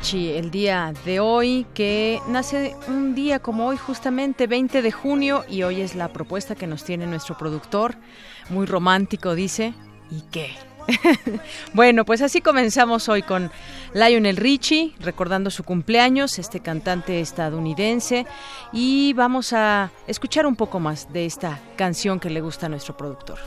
El día de hoy, que nace un día como hoy, justamente 20 de junio, y hoy es la propuesta que nos tiene nuestro productor, muy romántico, dice, ¿y qué? bueno, pues así comenzamos hoy con Lionel Richie, recordando su cumpleaños, este cantante estadounidense, y vamos a escuchar un poco más de esta canción que le gusta a nuestro productor.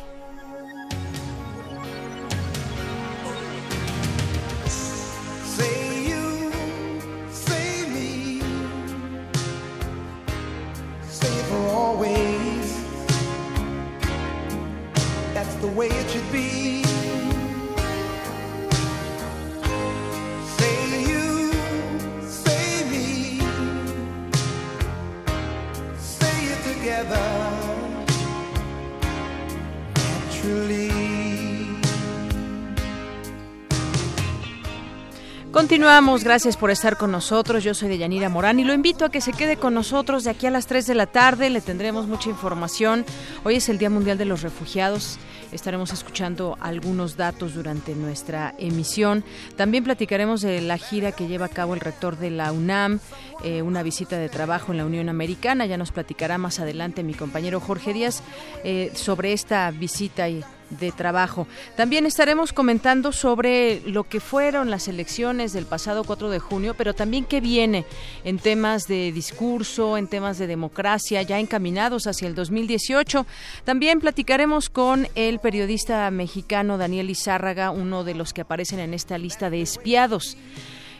Continuamos, gracias por estar con nosotros. Yo soy Deyanira Morán y lo invito a que se quede con nosotros de aquí a las 3 de la tarde. Le tendremos mucha información. Hoy es el Día Mundial de los Refugiados. Estaremos escuchando algunos datos durante nuestra emisión. También platicaremos de la gira que lleva a cabo el rector de la UNAM, eh, una visita de trabajo en la Unión Americana. Ya nos platicará más adelante mi compañero Jorge Díaz eh, sobre esta visita y de trabajo. También estaremos comentando sobre lo que fueron las elecciones del pasado 4 de junio, pero también qué viene en temas de discurso, en temas de democracia, ya encaminados hacia el 2018. También platicaremos con el periodista mexicano Daniel Izárraga, uno de los que aparecen en esta lista de espiados.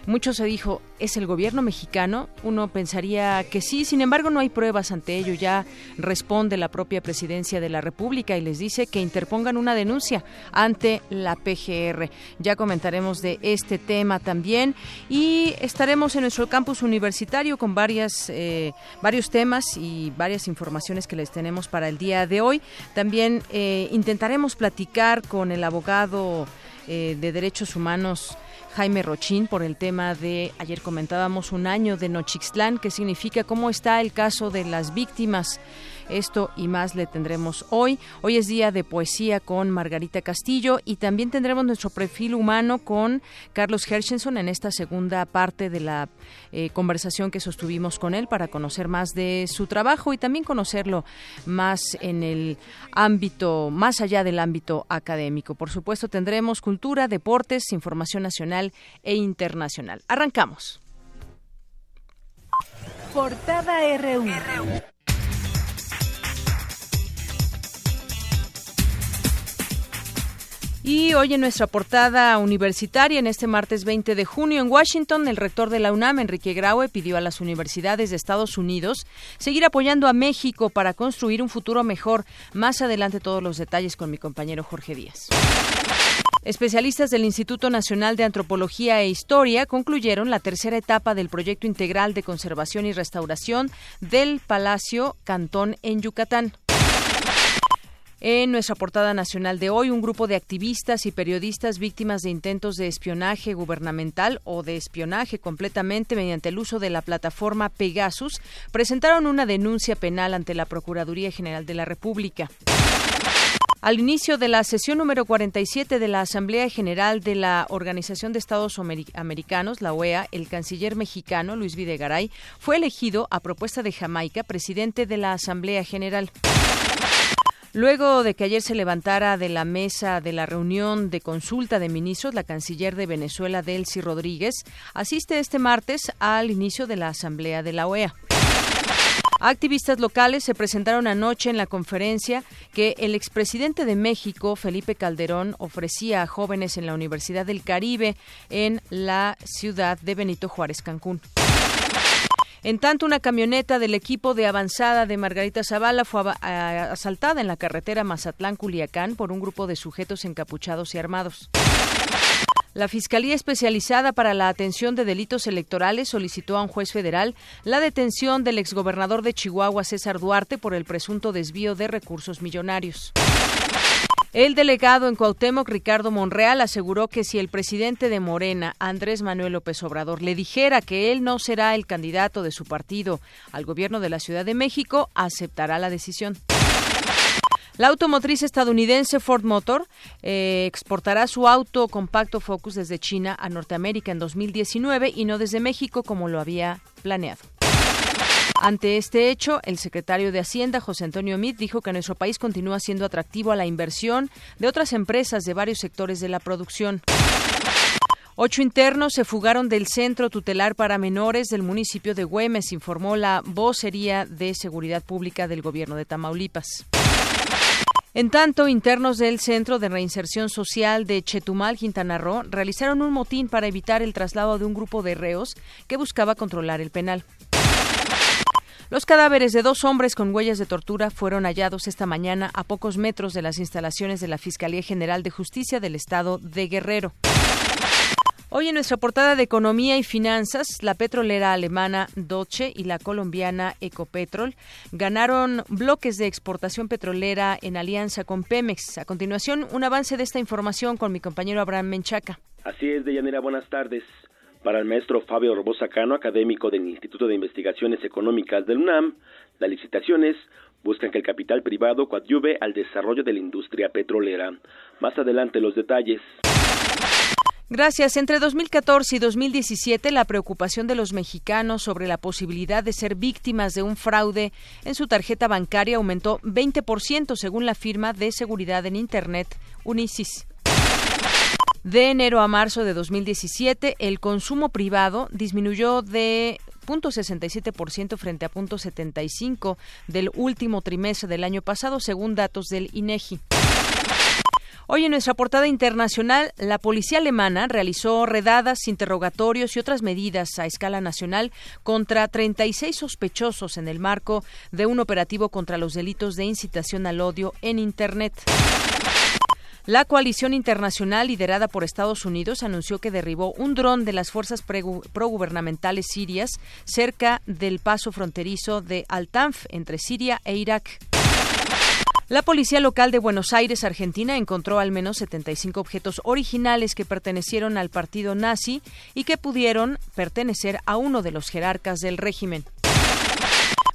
Mucho se dijo, ¿es el gobierno mexicano? Uno pensaría que sí, sin embargo no hay pruebas ante ello. Ya responde la propia presidencia de la República y les dice que interpongan una denuncia ante la PGR. Ya comentaremos de este tema también y estaremos en nuestro campus universitario con varias, eh, varios temas y varias informaciones que les tenemos para el día de hoy. También eh, intentaremos platicar con el abogado eh, de derechos humanos. Jaime Rochín por el tema de, ayer comentábamos, un año de Nochixtlán, que significa cómo está el caso de las víctimas. Esto y más le tendremos hoy. Hoy es día de poesía con Margarita Castillo y también tendremos nuestro perfil humano con Carlos Hershenson en esta segunda parte de la eh, conversación que sostuvimos con él para conocer más de su trabajo y también conocerlo más en el ámbito, más allá del ámbito académico. Por supuesto, tendremos cultura, deportes, información nacional e internacional. Arrancamos. Portada RU. Y hoy en nuestra portada universitaria, en este martes 20 de junio, en Washington, el rector de la UNAM, Enrique Graue, pidió a las universidades de Estados Unidos seguir apoyando a México para construir un futuro mejor. Más adelante todos los detalles con mi compañero Jorge Díaz. Especialistas del Instituto Nacional de Antropología e Historia concluyeron la tercera etapa del proyecto integral de conservación y restauración del Palacio Cantón en Yucatán. En nuestra portada nacional de hoy, un grupo de activistas y periodistas víctimas de intentos de espionaje gubernamental o de espionaje completamente mediante el uso de la plataforma Pegasus presentaron una denuncia penal ante la Procuraduría General de la República. Al inicio de la sesión número 47 de la Asamblea General de la Organización de Estados Americanos, la OEA, el canciller mexicano Luis Videgaray fue elegido a propuesta de Jamaica presidente de la Asamblea General. Luego de que ayer se levantara de la mesa de la reunión de consulta de ministros, la canciller de Venezuela, Delcy Rodríguez, asiste este martes al inicio de la Asamblea de la OEA. Activistas locales se presentaron anoche en la conferencia que el expresidente de México, Felipe Calderón, ofrecía a jóvenes en la Universidad del Caribe en la ciudad de Benito Juárez, Cancún. En tanto, una camioneta del equipo de avanzada de Margarita Zavala fue asaltada en la carretera Mazatlán-Culiacán por un grupo de sujetos encapuchados y armados. La Fiscalía Especializada para la Atención de Delitos Electorales solicitó a un juez federal la detención del exgobernador de Chihuahua, César Duarte, por el presunto desvío de recursos millonarios. El delegado en Cuauhtémoc, Ricardo Monreal, aseguró que si el presidente de Morena, Andrés Manuel López Obrador, le dijera que él no será el candidato de su partido al gobierno de la Ciudad de México, aceptará la decisión. La automotriz estadounidense Ford Motor eh, exportará su auto compacto Focus desde China a Norteamérica en 2019 y no desde México como lo había planeado. Ante este hecho, el secretario de Hacienda, José Antonio Mit, dijo que nuestro país continúa siendo atractivo a la inversión de otras empresas de varios sectores de la producción. Ocho internos se fugaron del Centro Tutelar para Menores del municipio de Güemes, informó la vocería de Seguridad Pública del Gobierno de Tamaulipas. En tanto, internos del Centro de Reinserción Social de Chetumal, Quintana Roo, realizaron un motín para evitar el traslado de un grupo de reos que buscaba controlar el penal. Los cadáveres de dos hombres con huellas de tortura fueron hallados esta mañana a pocos metros de las instalaciones de la Fiscalía General de Justicia del Estado de Guerrero. Hoy en nuestra portada de Economía y Finanzas, la petrolera alemana Doche y la colombiana Ecopetrol ganaron bloques de exportación petrolera en alianza con Pemex. A continuación, un avance de esta información con mi compañero Abraham Menchaca. Así es, Deyanira, buenas tardes. Para el maestro Fabio Robosa Cano, académico del Instituto de Investigaciones Económicas del UNAM, las licitaciones buscan que el capital privado coadyuve al desarrollo de la industria petrolera. Más adelante los detalles. Gracias. Entre 2014 y 2017, la preocupación de los mexicanos sobre la posibilidad de ser víctimas de un fraude en su tarjeta bancaria aumentó 20% según la firma de seguridad en Internet Unisis. De enero a marzo de 2017, el consumo privado disminuyó de 0.67% frente a 0.75 del último trimestre del año pasado, según datos del INEGI. Hoy en nuestra portada internacional, la policía alemana realizó redadas, interrogatorios y otras medidas a escala nacional contra 36 sospechosos en el marco de un operativo contra los delitos de incitación al odio en Internet. La coalición internacional liderada por Estados Unidos anunció que derribó un dron de las fuerzas progubernamentales sirias cerca del paso fronterizo de Al-Tanf entre Siria e Irak. La policía local de Buenos Aires, Argentina, encontró al menos 75 objetos originales que pertenecieron al partido nazi y que pudieron pertenecer a uno de los jerarcas del régimen.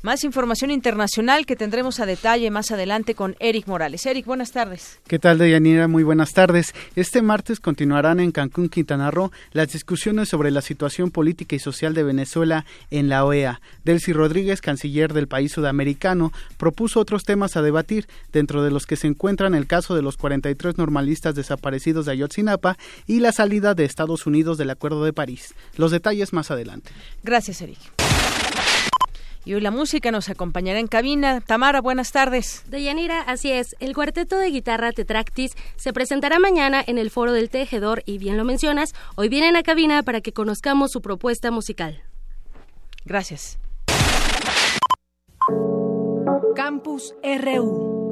Más información internacional que tendremos a detalle más adelante con Eric Morales. Eric, buenas tardes. ¿Qué tal, Deyanira? Muy buenas tardes. Este martes continuarán en Cancún, Quintana Roo, las discusiones sobre la situación política y social de Venezuela en la OEA. Delcy Rodríguez, canciller del país sudamericano, propuso otros temas a debatir, dentro de los que se encuentran el caso de los 43 normalistas desaparecidos de Ayotzinapa y la salida de Estados Unidos del Acuerdo de París. Los detalles más adelante. Gracias, Eric. Y hoy la música nos acompañará en cabina. Tamara, buenas tardes. Deyanira, así es. El cuarteto de guitarra Tetractis se presentará mañana en el Foro del Tejedor y bien lo mencionas, hoy vienen a cabina para que conozcamos su propuesta musical. Gracias. Campus RU.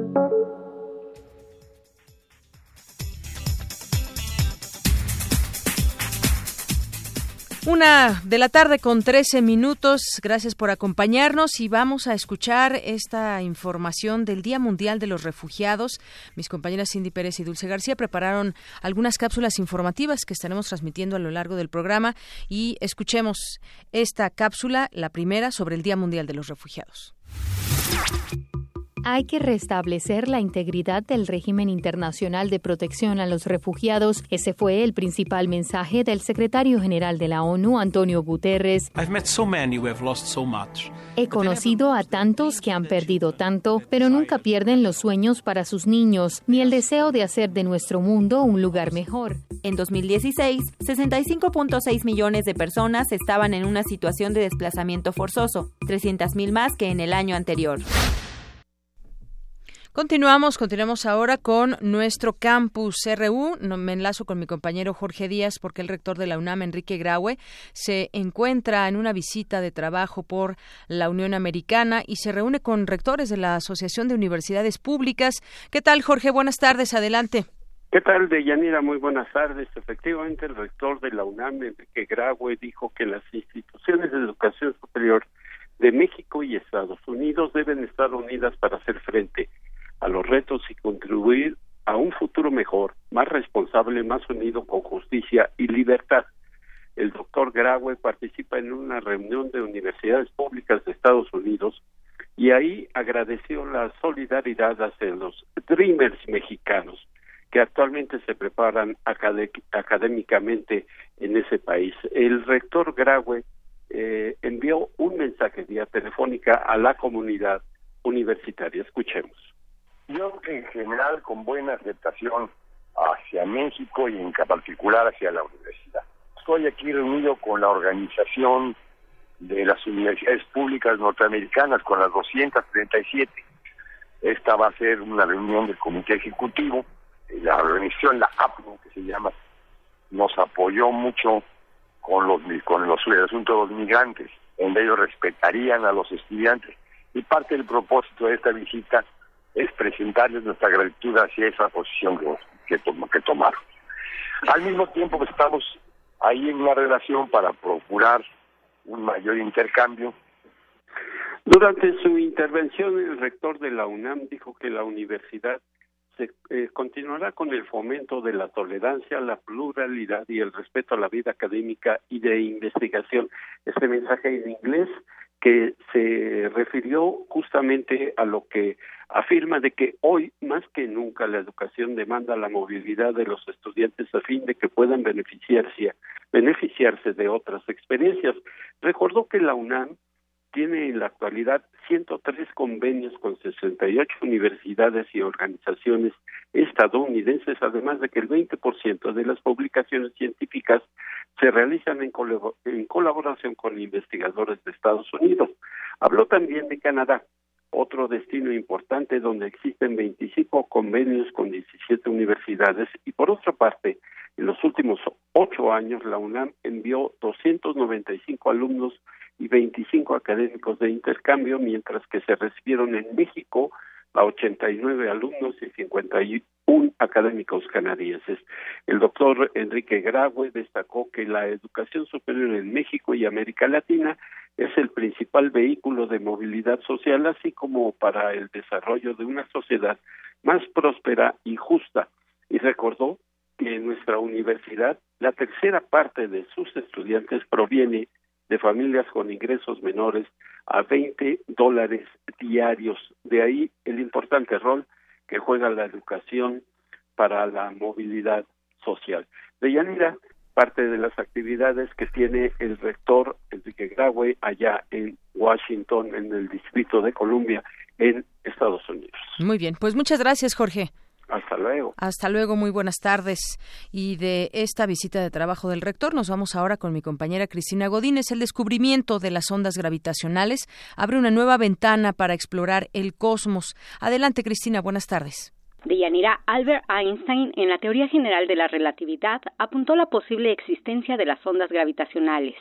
Una de la tarde con 13 minutos. Gracias por acompañarnos y vamos a escuchar esta información del Día Mundial de los Refugiados. Mis compañeras Cindy Pérez y Dulce García prepararon algunas cápsulas informativas que estaremos transmitiendo a lo largo del programa y escuchemos esta cápsula, la primera, sobre el Día Mundial de los Refugiados. Hay que restablecer la integridad del régimen internacional de protección a los refugiados. Ese fue el principal mensaje del secretario general de la ONU, Antonio Guterres. He conocido a tantos que han perdido tanto, pero nunca pierden los sueños para sus niños, ni el deseo de hacer de nuestro mundo un lugar mejor. En 2016, 65.6 millones de personas estaban en una situación de desplazamiento forzoso, 300.000 más que en el año anterior. Continuamos, continuamos ahora con nuestro campus RU. Me enlazo con mi compañero Jorge Díaz porque el rector de la UNAM, Enrique Graue, se encuentra en una visita de trabajo por la Unión Americana y se reúne con rectores de la Asociación de Universidades Públicas. ¿Qué tal, Jorge? Buenas tardes, adelante. ¿Qué tal, Deyanira? Muy buenas tardes. Efectivamente, el rector de la UNAM, Enrique Graue, dijo que las instituciones de educación superior de México y Estados Unidos deben estar unidas para hacer frente a los retos y contribuir a un futuro mejor, más responsable, más unido con justicia y libertad. El doctor Graue participa en una reunión de universidades públicas de Estados Unidos y ahí agradeció la solidaridad hacia los Dreamers mexicanos que actualmente se preparan académicamente en ese país. El rector Graue eh, envió un mensaje vía telefónica a la comunidad universitaria. Escuchemos yo en general con buena aceptación hacia México y en particular hacia la universidad. Estoy aquí reunido con la organización de las universidades públicas norteamericanas, con las 237. Esta va a ser una reunión del comité ejecutivo. La organización, la APNU, que se llama, nos apoyó mucho con los con los el asunto de los migrantes, donde ellos respetarían a los estudiantes. Y parte del propósito de esta visita es presentarles nuestra gratitud hacia esa posición que, que, tomaron. Al mismo tiempo pues, estamos ahí en una relación para procurar un mayor intercambio. Durante su intervención, el rector de la UNAM dijo que la universidad se, eh, continuará con el fomento de la tolerancia, la pluralidad y el respeto a la vida académica y de investigación. Este mensaje en inglés que se refirió justamente a lo que afirma de que hoy más que nunca la educación demanda la movilidad de los estudiantes a fin de que puedan beneficiarse beneficiarse de otras experiencias. Recordó que la UNAM tiene en la actualidad 103 convenios con 68 universidades y organizaciones estadounidenses, además de que el 20% de las publicaciones científicas se realizan en, en colaboración con investigadores de Estados Unidos. Habló también de Canadá, otro destino importante donde existen 25 convenios con 17 universidades y por otra parte, en los últimos ocho años la UNAM envió 295 alumnos y 25 académicos de intercambio, mientras que se recibieron en México a 89 alumnos y 51 académicos canadienses. El doctor Enrique Graue destacó que la educación superior en México y América Latina es el principal vehículo de movilidad social, así como para el desarrollo de una sociedad más próspera y justa. Y recordó que en nuestra universidad la tercera parte de sus estudiantes proviene de familias con ingresos menores a 20 dólares diarios. De ahí el importante rol que juega la educación para la movilidad social. De Yanira, parte de las actividades que tiene el rector Enrique Graue allá en Washington, en el Distrito de Columbia, en Estados Unidos. Muy bien, pues muchas gracias, Jorge. Hasta luego. Hasta luego, muy buenas tardes. Y de esta visita de trabajo del rector nos vamos ahora con mi compañera Cristina Godínez. El descubrimiento de las ondas gravitacionales abre una nueva ventana para explorar el cosmos. Adelante, Cristina, buenas tardes. Deyanira Albert Einstein, en la teoría general de la relatividad, apuntó la posible existencia de las ondas gravitacionales.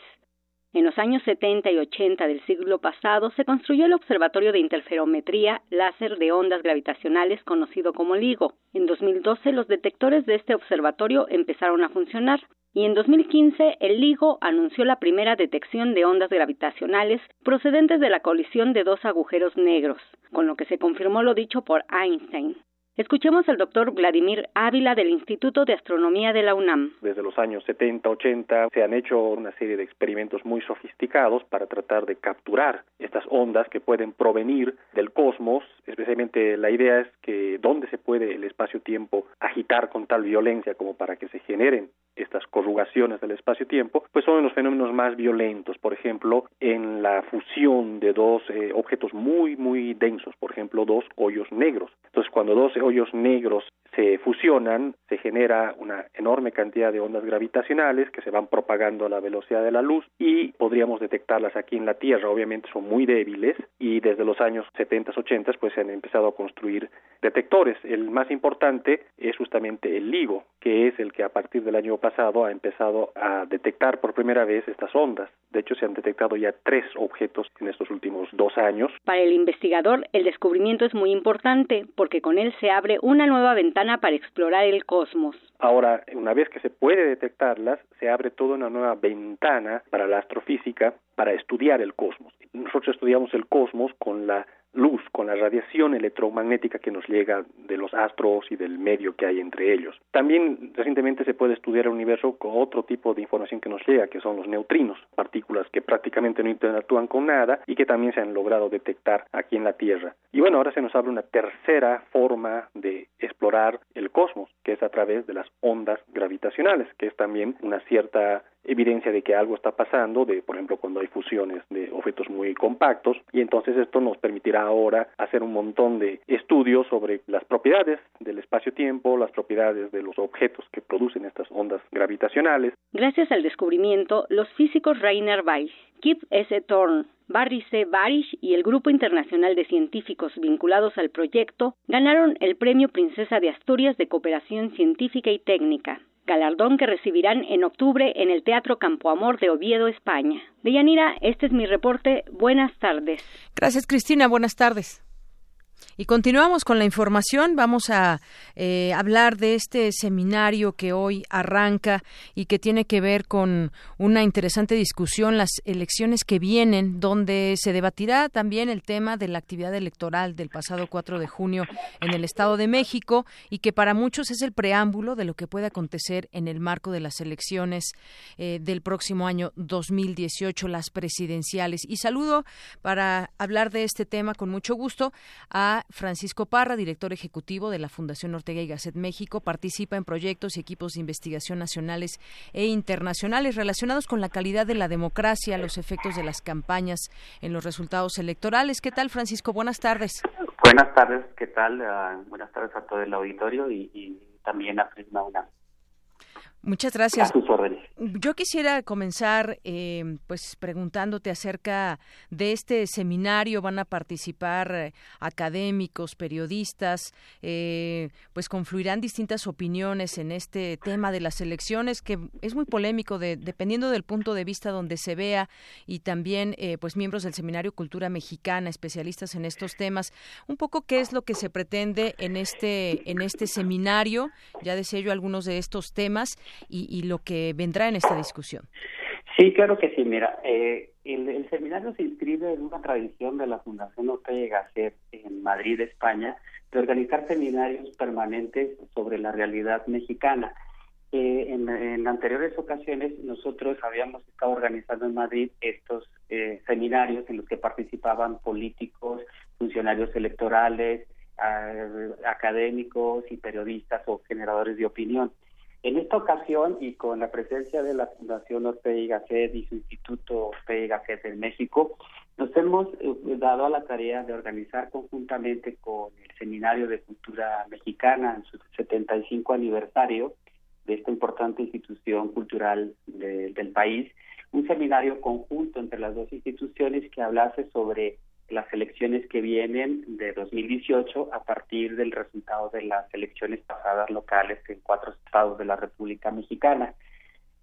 En los años 70 y 80 del siglo pasado se construyó el Observatorio de Interferometría Láser de Ondas Gravitacionales conocido como LIGO. En 2012 los detectores de este observatorio empezaron a funcionar y en 2015 el LIGO anunció la primera detección de ondas gravitacionales procedentes de la colisión de dos agujeros negros, con lo que se confirmó lo dicho por Einstein. Escuchemos al doctor Vladimir Ávila del Instituto de Astronomía de la UNAM. Desde los años 70, 80 se han hecho una serie de experimentos muy sofisticados para tratar de capturar estas ondas que pueden provenir del cosmos. Especialmente la idea es que dónde se puede el espacio-tiempo agitar con tal violencia como para que se generen estas corrugaciones del espacio-tiempo, pues son los fenómenos más violentos, por ejemplo, en la fusión de dos eh, objetos muy, muy densos, por ejemplo, dos hoyos negros. Entonces, cuando dos hoyos negros se fusionan, se genera una enorme cantidad de ondas gravitacionales que se van propagando a la velocidad de la luz y podríamos detectarlas aquí en la Tierra. Obviamente son muy débiles y desde los años 70, 80 pues se han empezado a construir detectores. El más importante es justamente el LIGO, que es el que a partir del año pasado ha empezado a detectar por primera vez estas ondas. De hecho, se han detectado ya tres objetos en estos últimos dos años. Para el investigador, el descubrimiento es muy importante porque con él se abre una nueva ventana para explorar el cosmos. Ahora, una vez que se puede detectarlas, se abre toda una nueva ventana para la astrofísica para estudiar el cosmos. Nosotros estudiamos el cosmos con la luz, con la radiación electromagnética que nos llega de los astros y del medio que hay entre ellos. También recientemente se puede estudiar el universo con otro tipo de información que nos llega, que son los neutrinos, partículas que prácticamente no interactúan con nada y que también se han logrado detectar aquí en la Tierra. Y bueno, ahora se nos abre una tercera forma de explorar el cosmos, que es a través de las ondas gravitacionales, que es también una cierta evidencia de que algo está pasando, de por ejemplo cuando hay fusiones de objetos muy compactos, y entonces esto nos permitirá ahora hacer un montón de estudios sobre las propiedades del espacio-tiempo, las propiedades de los objetos que producen estas ondas gravitacionales. Gracias al descubrimiento, los físicos Rainer Weiss, Kip S. Thorne, Barry C. Barish y el Grupo Internacional de Científicos vinculados al proyecto ganaron el Premio Princesa de Asturias de Cooperación Científica y Técnica galardón que recibirán en octubre en el Teatro Campo Amor de Oviedo, España. Deyanira, este es mi reporte. Buenas tardes. Gracias, Cristina. Buenas tardes. Y continuamos con la información. Vamos a eh, hablar de este seminario que hoy arranca y que tiene que ver con una interesante discusión, las elecciones que vienen, donde se debatirá también el tema de la actividad electoral del pasado 4 de junio en el Estado de México y que para muchos es el preámbulo de lo que puede acontecer en el marco de las elecciones eh, del próximo año 2018, las presidenciales. Y saludo para hablar de este tema con mucho gusto a Francisco Parra, director ejecutivo de la Fundación Ortega y Gasset México, participa en proyectos y equipos de investigación nacionales e internacionales relacionados con la calidad de la democracia, los efectos de las campañas en los resultados electorales. ¿Qué tal, Francisco? Buenas tardes. Buenas tardes, ¿qué tal? Ah, buenas tardes a todo el auditorio y, también a Prisma. Muchas gracias. Yo quisiera comenzar, eh, pues, preguntándote acerca de este seminario. Van a participar eh, académicos, periodistas, eh, pues confluirán distintas opiniones en este tema de las elecciones, que es muy polémico, de, dependiendo del punto de vista donde se vea, y también, pues, miembros del seminario Cultura Mexicana, especialistas en estos temas. Un poco qué es lo que se pretende en este en este seminario. Ya decía yo algunos de estos temas y, lo que vendrá en esta discusión. Sí, claro que sí. Mira, eh, el, seminario se inscribe en una tradición de la Fundación Ortega Gasset en Madrid, España, de organizar seminarios permanentes sobre la realidad mexicana. Eh, en, anteriores ocasiones nosotros habíamos estado organizando en Madrid estos eh, seminarios en los que participaban políticos, funcionarios electorales, académicos y periodistas o generadores de opinión. En esta ocasión y con la presencia de la Fundación Ortega y Gasset y su Instituto Ortega y Gasset en México, nos hemos eh, dado a la tarea de organizar conjuntamente con el Seminario de Cultura Mexicana en su 75 aniversario de esta importante institución cultural del país, un seminario conjunto entre las dos instituciones que hablase sobre las elecciones que vienen de 2018 a partir del resultado de las elecciones pasadas locales en cuatro estados de la República Mexicana.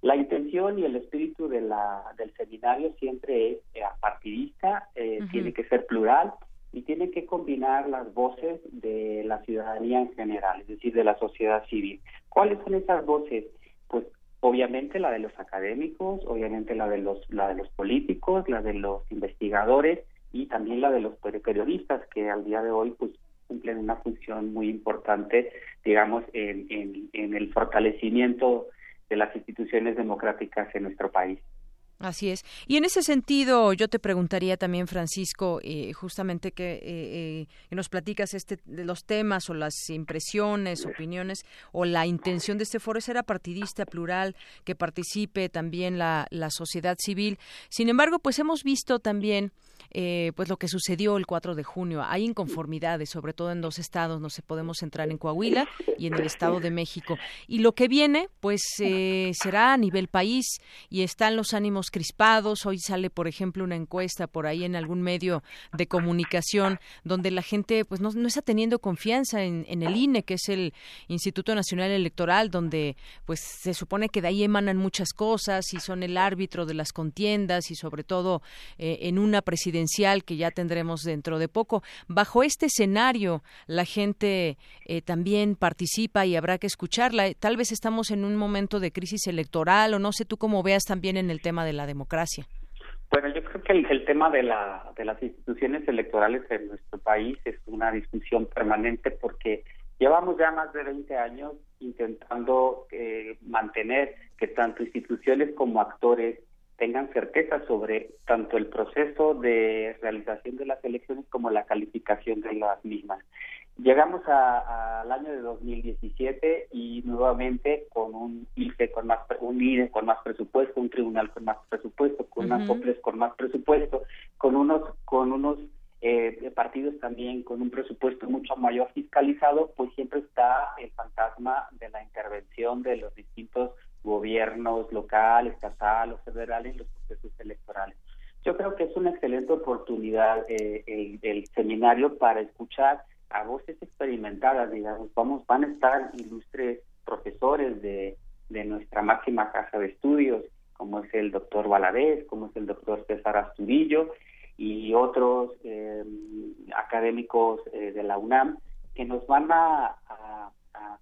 La intención y el espíritu de la, del seminario siempre es eh, apartidista, eh, tiene que ser plural y tiene que combinar las voces de la ciudadanía en general, es decir, de la sociedad civil. ¿Cuáles son esas voces? Pues obviamente la de los académicos, obviamente la de los, la de los políticos, la de los investigadores, y también la de los periodistas que al día de hoy pues cumplen una función muy importante, digamos, en, en el fortalecimiento de las instituciones democráticas en nuestro país. Así es. Y en ese sentido, yo te preguntaría también, Francisco, eh, justamente que, eh, eh, nos platicas este, de los temas o las impresiones, opiniones o la intención de este foro es ser partidista, plural, que participe también la, la sociedad civil. Sin embargo, pues hemos visto también eh, pues lo que sucedió el 4 de junio. Hay inconformidades, sobre todo en dos estados, no se podemos entrar en Coahuila y en el Estado de México. Y lo que viene, pues eh, será a nivel país y están los ánimos crispados. Hoy sale, por ejemplo, una encuesta por ahí en algún medio de comunicación donde la gente pues no, no está teniendo confianza en, el INE, que es el Instituto Nacional Electoral, donde pues se supone que de ahí emanan muchas cosas y son el árbitro de las contiendas y sobre todo eh, en una presidencia que ya tendremos dentro de poco. Bajo este escenario, la gente eh, también participa y habrá que escucharla. Tal vez estamos en un momento de crisis electoral o no sé tú cómo veas también en el tema de la democracia. Bueno, yo creo que el, tema de, la, de las instituciones electorales en nuestro país es una discusión permanente porque llevamos ya más de 20 años intentando eh, mantener que tanto instituciones como actores tengan certeza sobre tanto el proceso de realización de las elecciones como la calificación de las mismas. Llegamos al año de 2017 y nuevamente con un IFE con más un INE con más presupuesto, un tribunal con más presupuesto, con unas OPLES con más presupuesto, con unos con unos eh, partidos también con un presupuesto mucho mayor fiscalizado, pues siempre está el fantasma de la intervención de los distintos gobiernos local, estatal o federal en los procesos electorales. Yo creo que es una excelente oportunidad eh, el, seminario para escuchar a voces experimentadas, digamos, vamos, van a estar ilustres profesores de, de nuestra máxima casa de estudios, como es el doctor Valadez, como es el doctor César Asturillo y otros eh, académicos eh, de la UNAM que nos van a,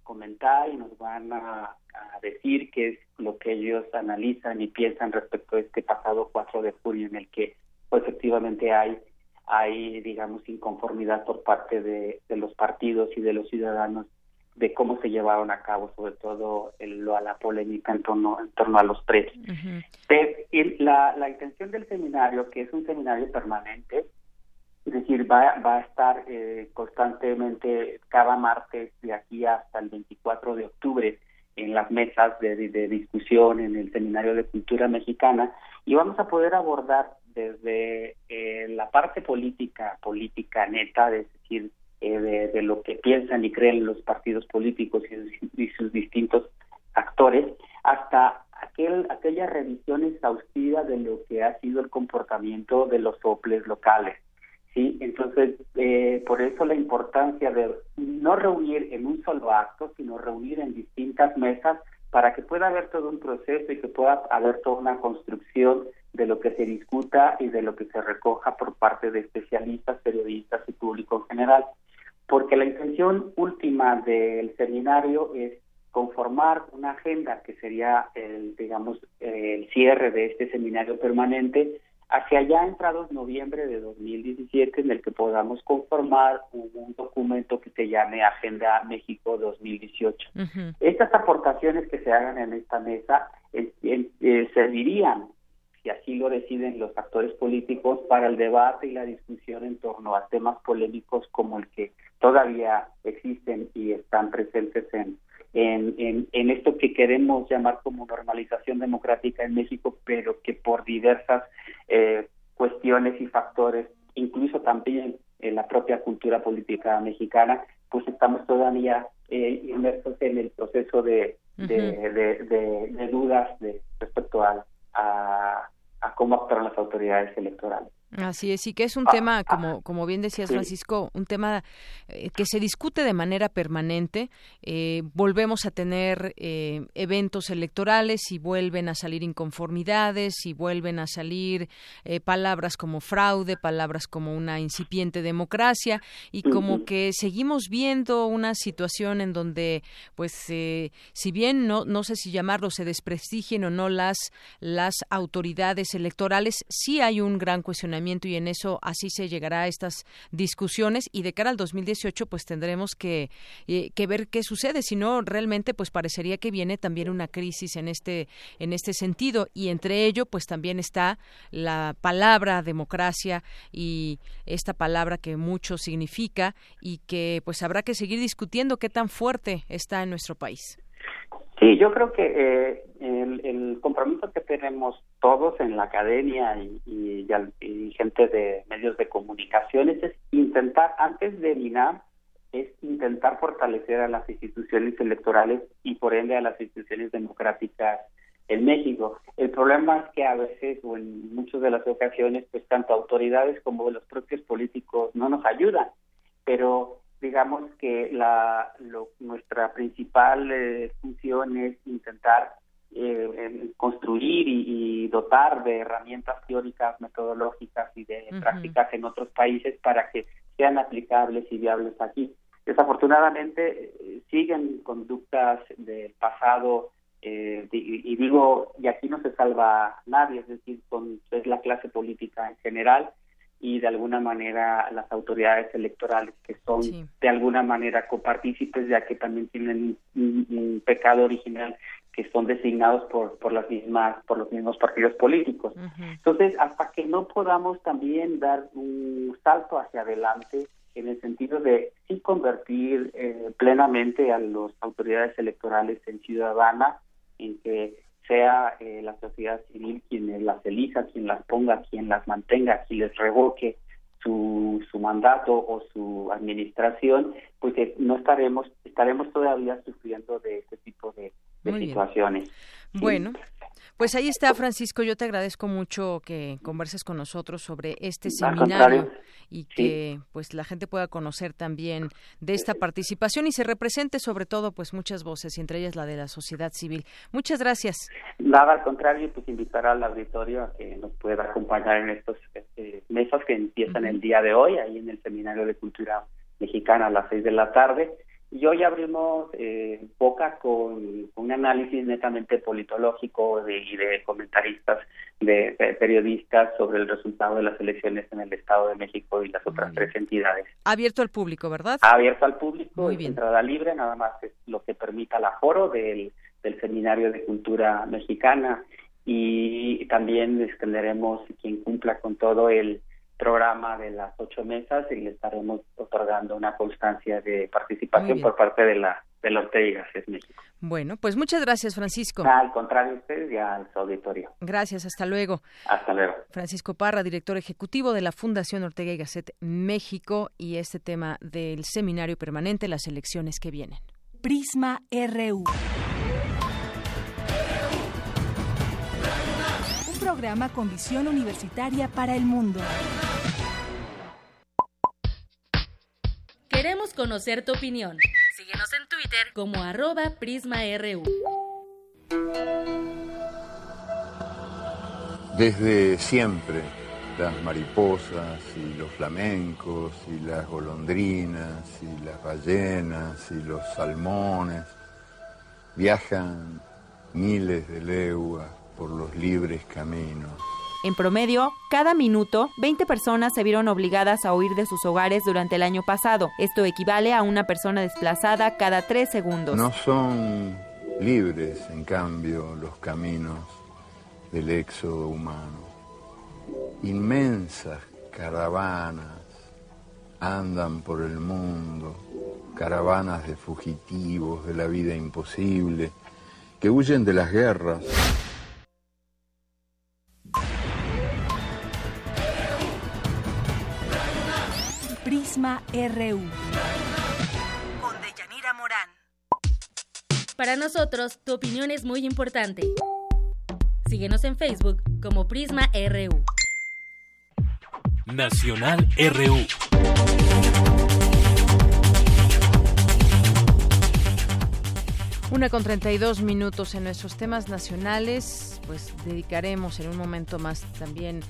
comentar y nos van a, decir qué es lo que ellos analizan y piensan respecto a este pasado 4 de junio en el que pues, efectivamente hay hay digamos inconformidad por parte de, los partidos y de los ciudadanos de cómo se llevaron a cabo sobre todo lo a la polémica en torno en torno a los precios la, la intención del seminario que es un seminario permanente es decir, va, va a estar eh, constantemente cada martes de aquí hasta el 24 de octubre en las mesas de, discusión en el Seminario de Cultura Mexicana y vamos a poder abordar desde eh, la parte política, política neta, es decir, eh, de, lo que piensan y creen los partidos políticos y, sus distintos actores, hasta aquel, aquella revisión exhaustiva de lo que ha sido el comportamiento de los soples locales ¿sí? Entonces, eh, por eso la importancia de no reunir en un solo acto, sino reunir en distintas mesas para que pueda haber todo un proceso y que pueda haber toda una construcción de lo que se discuta y de lo que se recoja por parte de especialistas, periodistas y público en general. Porque la intención última del seminario es conformar una agenda que sería el, digamos, el cierre de este seminario permanente hacia allá entrados noviembre de 2017 en el que podamos conformar un, documento que se llame Agenda México 2018. Estas aportaciones que se hagan en esta mesa eh, eh, servirían, si así lo deciden los actores políticos, para el debate y la discusión en torno a temas polémicos como el que todavía existen y están presentes en en, en, esto que queremos llamar como normalización democrática en México, pero que por diversas eh, cuestiones y factores, incluso también en la propia cultura política mexicana, pues estamos todavía eh, inmersos en el proceso de, de, dudas de, respecto a, a cómo actuaron las autoridades electorales. Así es, y que es un tema, como, como bien decías, Francisco, un tema eh, que se discute de manera permanente. Eh, volvemos a tener eh, eventos electorales y vuelven a salir inconformidades y vuelven a salir palabras como fraude, palabras como una incipiente democracia y como que seguimos viendo una situación en donde, pues, si bien no, no sé si llamarlo, se desprestigien o no las, las autoridades electorales, sí hay un gran cuestionamiento y en eso así se llegará a estas discusiones y de cara al 2018 pues tendremos que, eh, que ver qué sucede, si no realmente pues parecería que viene también una crisis en este en este sentido y entre ello pues también está la palabra democracia y esta palabra que mucho significa y que pues habrá que seguir discutiendo qué tan fuerte está en nuestro país. Sí, yo creo que eh, el, compromiso que tenemos todos en la academia y, y, gente de medios de comunicaciones es intentar, antes de minar, es intentar fortalecer a las instituciones electorales y por ende a las instituciones democráticas en México. El problema es que a veces o en muchas de las ocasiones, pues tanto autoridades como los propios políticos no nos ayudan, pero digamos que la nuestra principal eh, función es intentar eh, construir y, dotar de herramientas teóricas, metodológicas y de prácticas en otros países para que sean aplicables y viables aquí. Desafortunadamente eh, siguen conductas del pasado y, y, digo, y aquí no se salva nadie, es decir, con, es la clase política en general y de alguna manera las autoridades electorales que son de alguna manera copartícipes ya que también tienen un, pecado original que son designados por por las mismas por los mismos partidos políticos. Entonces hasta que no podamos también dar un salto hacia adelante en el sentido de sí convertir eh, plenamente a las autoridades electorales en ciudadanas en que sea eh, la sociedad civil quien las elija, quien las ponga, quien las mantenga, quien les revoque su, su mandato o su administración, pues no estaremos estaremos todavía sufriendo de este tipo de, situaciones. Bueno, pues ahí está, Francisco. Yo te agradezco mucho que converses con nosotros sobre este seminario y que pues la gente pueda conocer también de esta participación y se represente sobre todo pues muchas voces y entre ellas la de la sociedad civil. Muchas gracias. Nada, al contrario, pues invitar al auditorio a que nos pueda acompañar en estos este, mesas que empiezan el día de hoy, ahí en el Seminario de Cultura Mexicana a las seis de la tarde y hoy abrimos eh, boca con un análisis netamente politológico de, y de comentaristas, de, periodistas sobre el resultado de las elecciones en el Estado de México y las otras tres entidades. Abierto al público, ¿verdad? Abierto al público, y entrada libre, nada más es lo que permita el aforo del, del Seminario de Cultura Mexicana y también extenderemos quien cumpla con todo el programa de las ocho mesas y le estaremos otorgando una constancia de participación por parte de la de los es México. Bueno, pues muchas gracias, Francisco. Al contrario, ustedes y al auditorio. Gracias, hasta luego. Hasta luego. Francisco Parra, director ejecutivo de la Fundación Ortega y Gasset México, y este tema del seminario permanente, las elecciones que vienen. Prisma RU. Programa con visión universitaria para el mundo. Queremos conocer tu opinión. Síguenos en Twitter como arroba PrismaRU. Desde siempre, las mariposas y los flamencos y las golondrinas y las ballenas y los salmones viajan miles de leguas por los libres caminos. En promedio, cada minuto, 20 personas se vieron obligadas a huir de sus hogares durante el año pasado. Esto equivale a una persona desplazada cada tres segundos. No son libres, en cambio, los caminos del éxodo humano. Inmensas caravanas andan por el mundo, caravanas de fugitivos de la vida imposible, que huyen de las guerras Prisma RU. Con Deyanira Morán. Para nosotros, tu opinión es muy importante. Síguenos en Facebook como Prisma RU. Nacional RU. Una con 32 minutos en nuestros temas nacionales, pues dedicaremos en un momento más también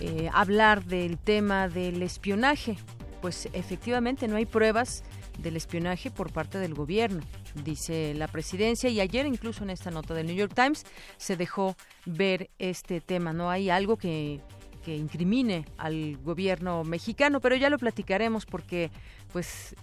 eh, hablar del tema del espionaje. Pues efectivamente no hay pruebas del espionaje por parte del gobierno, dice la presidencia, y ayer incluso en esta nota del New York Times se dejó ver este tema. No hay algo que que incrimine al gobierno mexicano, pero ya lo platicaremos porque pues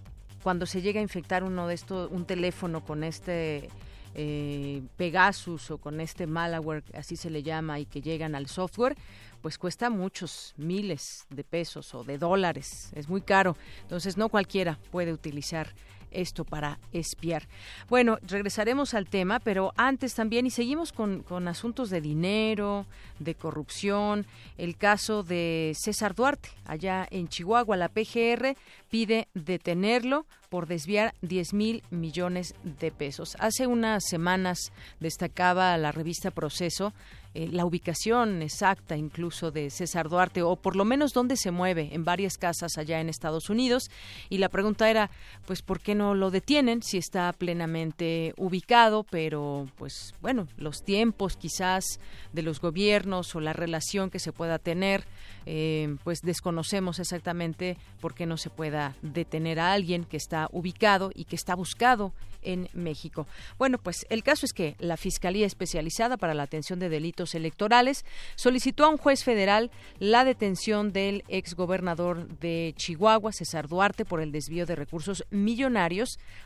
cuando se llega a infectar uno de estos, un teléfono con este eh, Pegasus o con este malware, así se le llama, y que llegan al software, pues cuesta muchos miles de pesos o de dólares, es muy caro. Entonces no cualquiera puede utilizar esto para espiar. Bueno, regresaremos al tema, pero antes también, y seguimos con, con asuntos de dinero, de corrupción, el caso de César Duarte, allá en Chihuahua, la PGR pide detenerlo por desviar 10 mil millones de pesos. Hace unas semanas destacaba la revista Proceso eh, la ubicación exacta incluso de César Duarte o por lo menos dónde se mueve en varias casas allá en Estados Unidos y la pregunta era pues por qué no lo detienen si está plenamente ubicado pero pues bueno los tiempos quizás de los gobiernos o la relación que se pueda tener eh, pues desconocemos exactamente por qué no se pueda detener a alguien que está ubicado y que está buscado en México. Bueno, pues el caso es que la Fiscalía Especializada para la Atención de Delitos Electorales solicitó a un juez federal la detención del exgobernador de Chihuahua, César Duarte, por el desvío de recursos millonarios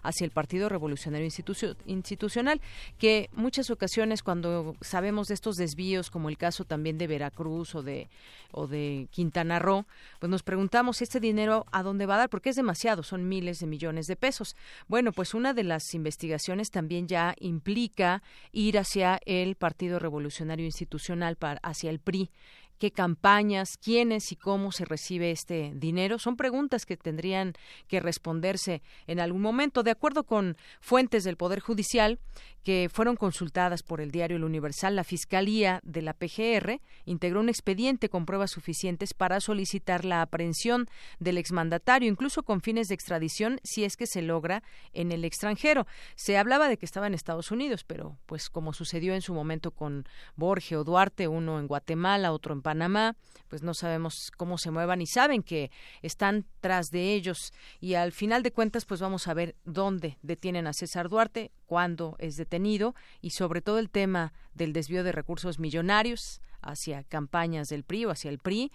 hacia el Partido Revolucionario Institucional, que muchas ocasiones cuando sabemos de estos desvíos, como el caso también de Veracruz o de, o de Quintana Roo, pues nos preguntamos este dinero a dónde va a dar, porque es demasiado, son miles de millones de pesos. Bueno, pues una de las investigaciones también ya implica ir hacia el Partido Revolucionario Institucional, hacia el PRI qué campañas, quiénes y cómo se recibe este dinero. Son preguntas que tendrían que responderse en algún momento. De acuerdo con fuentes del Poder Judicial que fueron consultadas por el diario El Universal, la Fiscalía de la PGR integró un expediente con pruebas suficientes para solicitar la aprehensión del exmandatario, incluso con fines de extradición, si es que se logra en el extranjero. Se hablaba de que estaba en Estados Unidos, pero pues como sucedió en su momento con Borge o Duarte, uno en Guatemala, otro en Panamá, pues no sabemos cómo se muevan y saben que están tras de ellos. Y al final de cuentas pues vamos a ver dónde detienen a César Duarte, cuándo es detenido y sobre todo el tema del desvío de recursos millonarios hacia campañas del PRI o hacia el PRI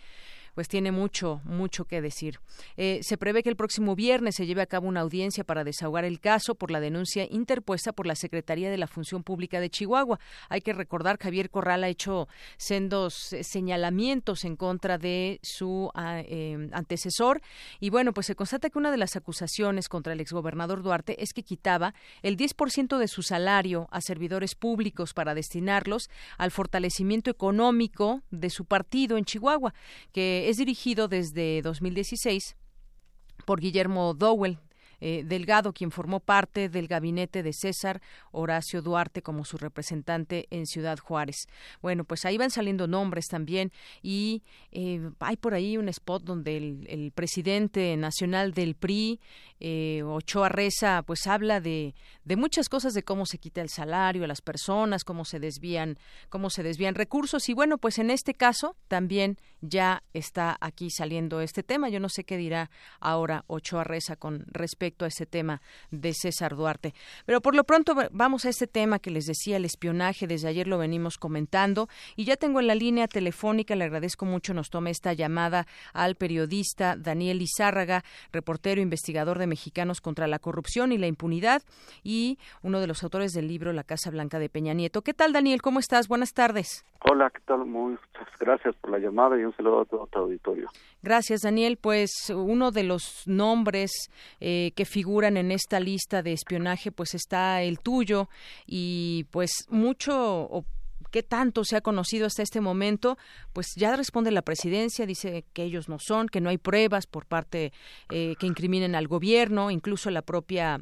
pues tiene mucho, mucho que decir. Eh, se prevé que el próximo viernes se lleve a cabo una audiencia para desahogar el caso por la denuncia interpuesta por la Secretaría de la Función Pública de Chihuahua. Hay que recordar que Javier Corral ha hecho sendos eh, señalamientos en contra de su eh, antecesor y bueno, pues se constata que una de las acusaciones contra el exgobernador Duarte es que quitaba el 10% de su salario a servidores públicos para destinarlos al fortalecimiento económico de su partido en Chihuahua, que es dirigido desde 2016 por Guillermo Dowell, eh, Delgado, quien formó parte del gabinete de César Horacio Duarte como su representante en Ciudad Juárez. Bueno, pues ahí van saliendo nombres también y eh, hay por ahí un spot donde el, presidente nacional del PRI, eh, Ochoa Reza, pues habla de, de muchas cosas de cómo se quita el salario a las personas, cómo se desvían, cómo se desvían recursos y bueno, pues en este caso también ya está aquí saliendo este tema. Yo no sé qué dirá ahora Ochoa Reza con respecto a ese tema de César Duarte. Pero por lo pronto vamos a este tema que les decía, el espionaje, desde ayer lo venimos comentando y ya tengo en la línea telefónica, le agradezco mucho, nos tome esta llamada al periodista Daniel Izárraga, reportero investigador de Mexicanos contra la Corrupción y la Impunidad y uno de los autores del libro La Casa Blanca de Peña Nieto. ¿Qué tal, Daniel? ¿Cómo estás? Buenas tardes. Hola, ¿qué tal? Muchas gracias por la llamada y un saludo a todo tu auditorio. Gracias, Daniel. Pues uno de los nombres eh, que figuran en esta lista de espionaje, pues está el tuyo y pues mucho o qué tanto se ha conocido hasta este momento, pues ya responde la presidencia, dice que ellos no son, que no hay pruebas por parte eh, que incriminen al gobierno, incluso la propia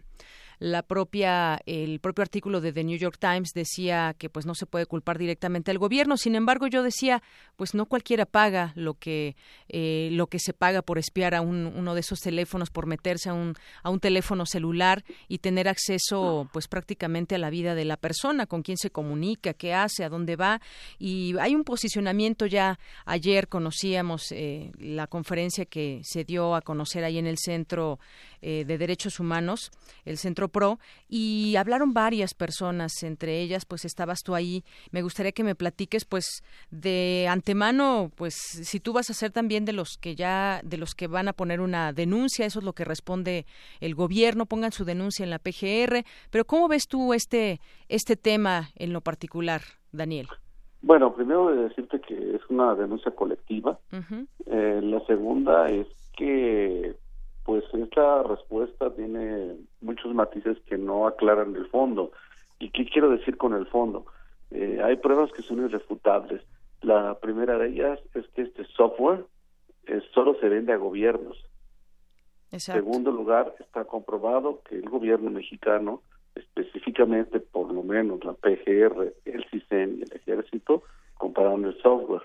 la propia el propio artículo de The New York Times decía que pues no se puede culpar directamente al gobierno. Sin embargo yo decía pues no cualquiera paga lo que eh, lo que se paga por espiar a un, uno de esos teléfonos por meterse a un a un teléfono celular y tener acceso pues prácticamente a la vida de la persona con quién se comunica qué hace a dónde va. Y hay un posicionamiento ya. Ayer conocíamos eh, la conferencia que se dio a conocer ahí en el centro eh, de derechos humanos el centro Pro y hablaron varias personas, entre ellas pues estabas tú ahí. Me gustaría que me platiques pues de antemano, pues si tú vas a ser también de los que ya de los que van a poner una denuncia, eso es lo que responde el gobierno, pongan su denuncia en la PGR, pero ¿cómo ves tú este este tema en lo particular, Daniel? Bueno, primero de decirte que es una denuncia colectiva. Eh, la segunda es que pues esta respuesta tiene muchos matices que no aclaran el fondo. ¿Y qué quiero decir con el fondo? Eh, hay pruebas que son irrefutables. La primera de ellas es que este software eh, solo se vende a gobiernos. En segundo lugar, está comprobado que el gobierno mexicano, específicamente por lo menos la PGR, el CISEN y el ejército, compraron el software.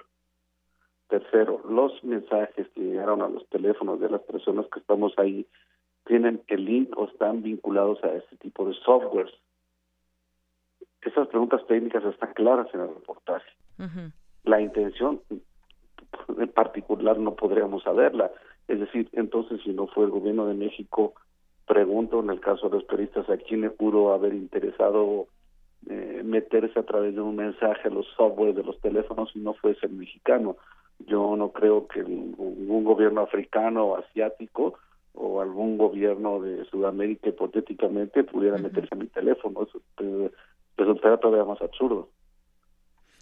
Tercero, los mensajes que llegaron a los teléfonos de las personas que estamos ahí tienen el link o están vinculados a este tipo de softwares. Esas preguntas técnicas están claras en el reportaje. La intención en particular no podríamos saberla. Es decir, entonces si no fue el gobierno de México, pregunto en el caso de los periodistas a quién le pudo haber interesado eh, meterse a través de un mensaje a los software de los teléfonos si no fuese el mexicano. Yo no creo que ningún gobierno africano o asiático o algún gobierno de Sudamérica hipotéticamente pudiera meterse a mi teléfono. Eso pues, resultaría todavía más absurdo.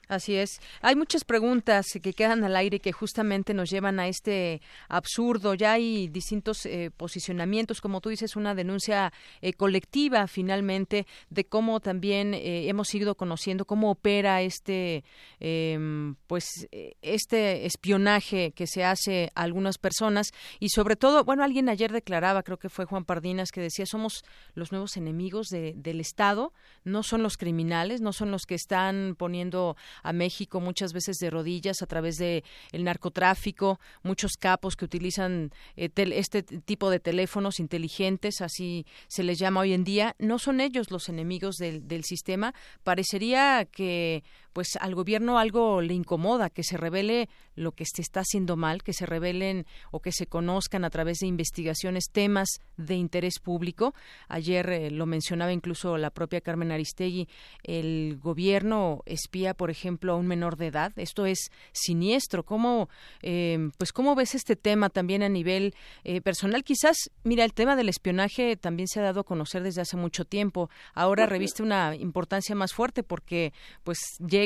Así es. Hay muchas preguntas que quedan al aire que justamente nos llevan a este absurdo. Ya hay distintos eh, posicionamientos, como tú dices, una denuncia eh, colectiva finalmente de cómo también eh, hemos ido conociendo cómo opera este, em, pues, este espionaje que se hace a algunas personas y sobre todo, bueno, alguien ayer declaraba, creo que fue Juan Pardinas, que decía somos los nuevos enemigos del Estado, no son los criminales, no son los que están poniendo a México muchas veces de rodillas a través de el narcotráfico, muchos capos que utilizan eh, este tipo de teléfonos inteligentes, así se les llama hoy en día, no son ellos los enemigos del, del sistema. Parecería que pues al gobierno algo le incomoda, que se revele lo que se está haciendo mal, que se revelen o que se conozcan a través de investigaciones temas de interés público. Ayer eh, lo mencionaba incluso la propia Carmen Aristegui, el gobierno espía, por ejemplo, a un menor de edad. Esto es siniestro. ¿Cómo, eh, pues, cómo ves este tema también a nivel eh, personal? Quizás, mira, el tema del espionaje también se ha dado a conocer desde hace mucho tiempo. Ahora reviste una importancia más fuerte porque, pues, llega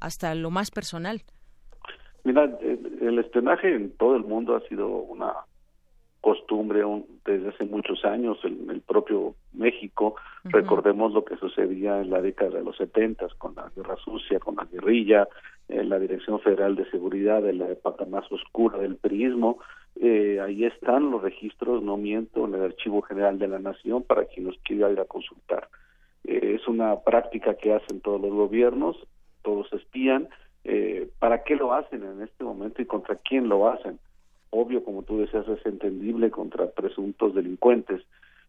hasta lo más personal. Mira, el espionaje en todo el mundo ha sido una costumbre desde hace muchos años en el propio México. Recordemos lo que sucedía en la década de los setentas con la guerra sucia, con la guerrilla, en la Dirección Federal de Seguridad de la época más oscura del priismo. Eh, ahí están los registros, no miento, en el Archivo General de la Nación para quien los quiera ir a consultar. Eh, es una práctica que hacen todos los gobiernos, todos espían. Eh, ¿Para qué lo hacen en este momento y contra quién lo hacen? Obvio, como tú decías, es entendible contra presuntos delincuentes.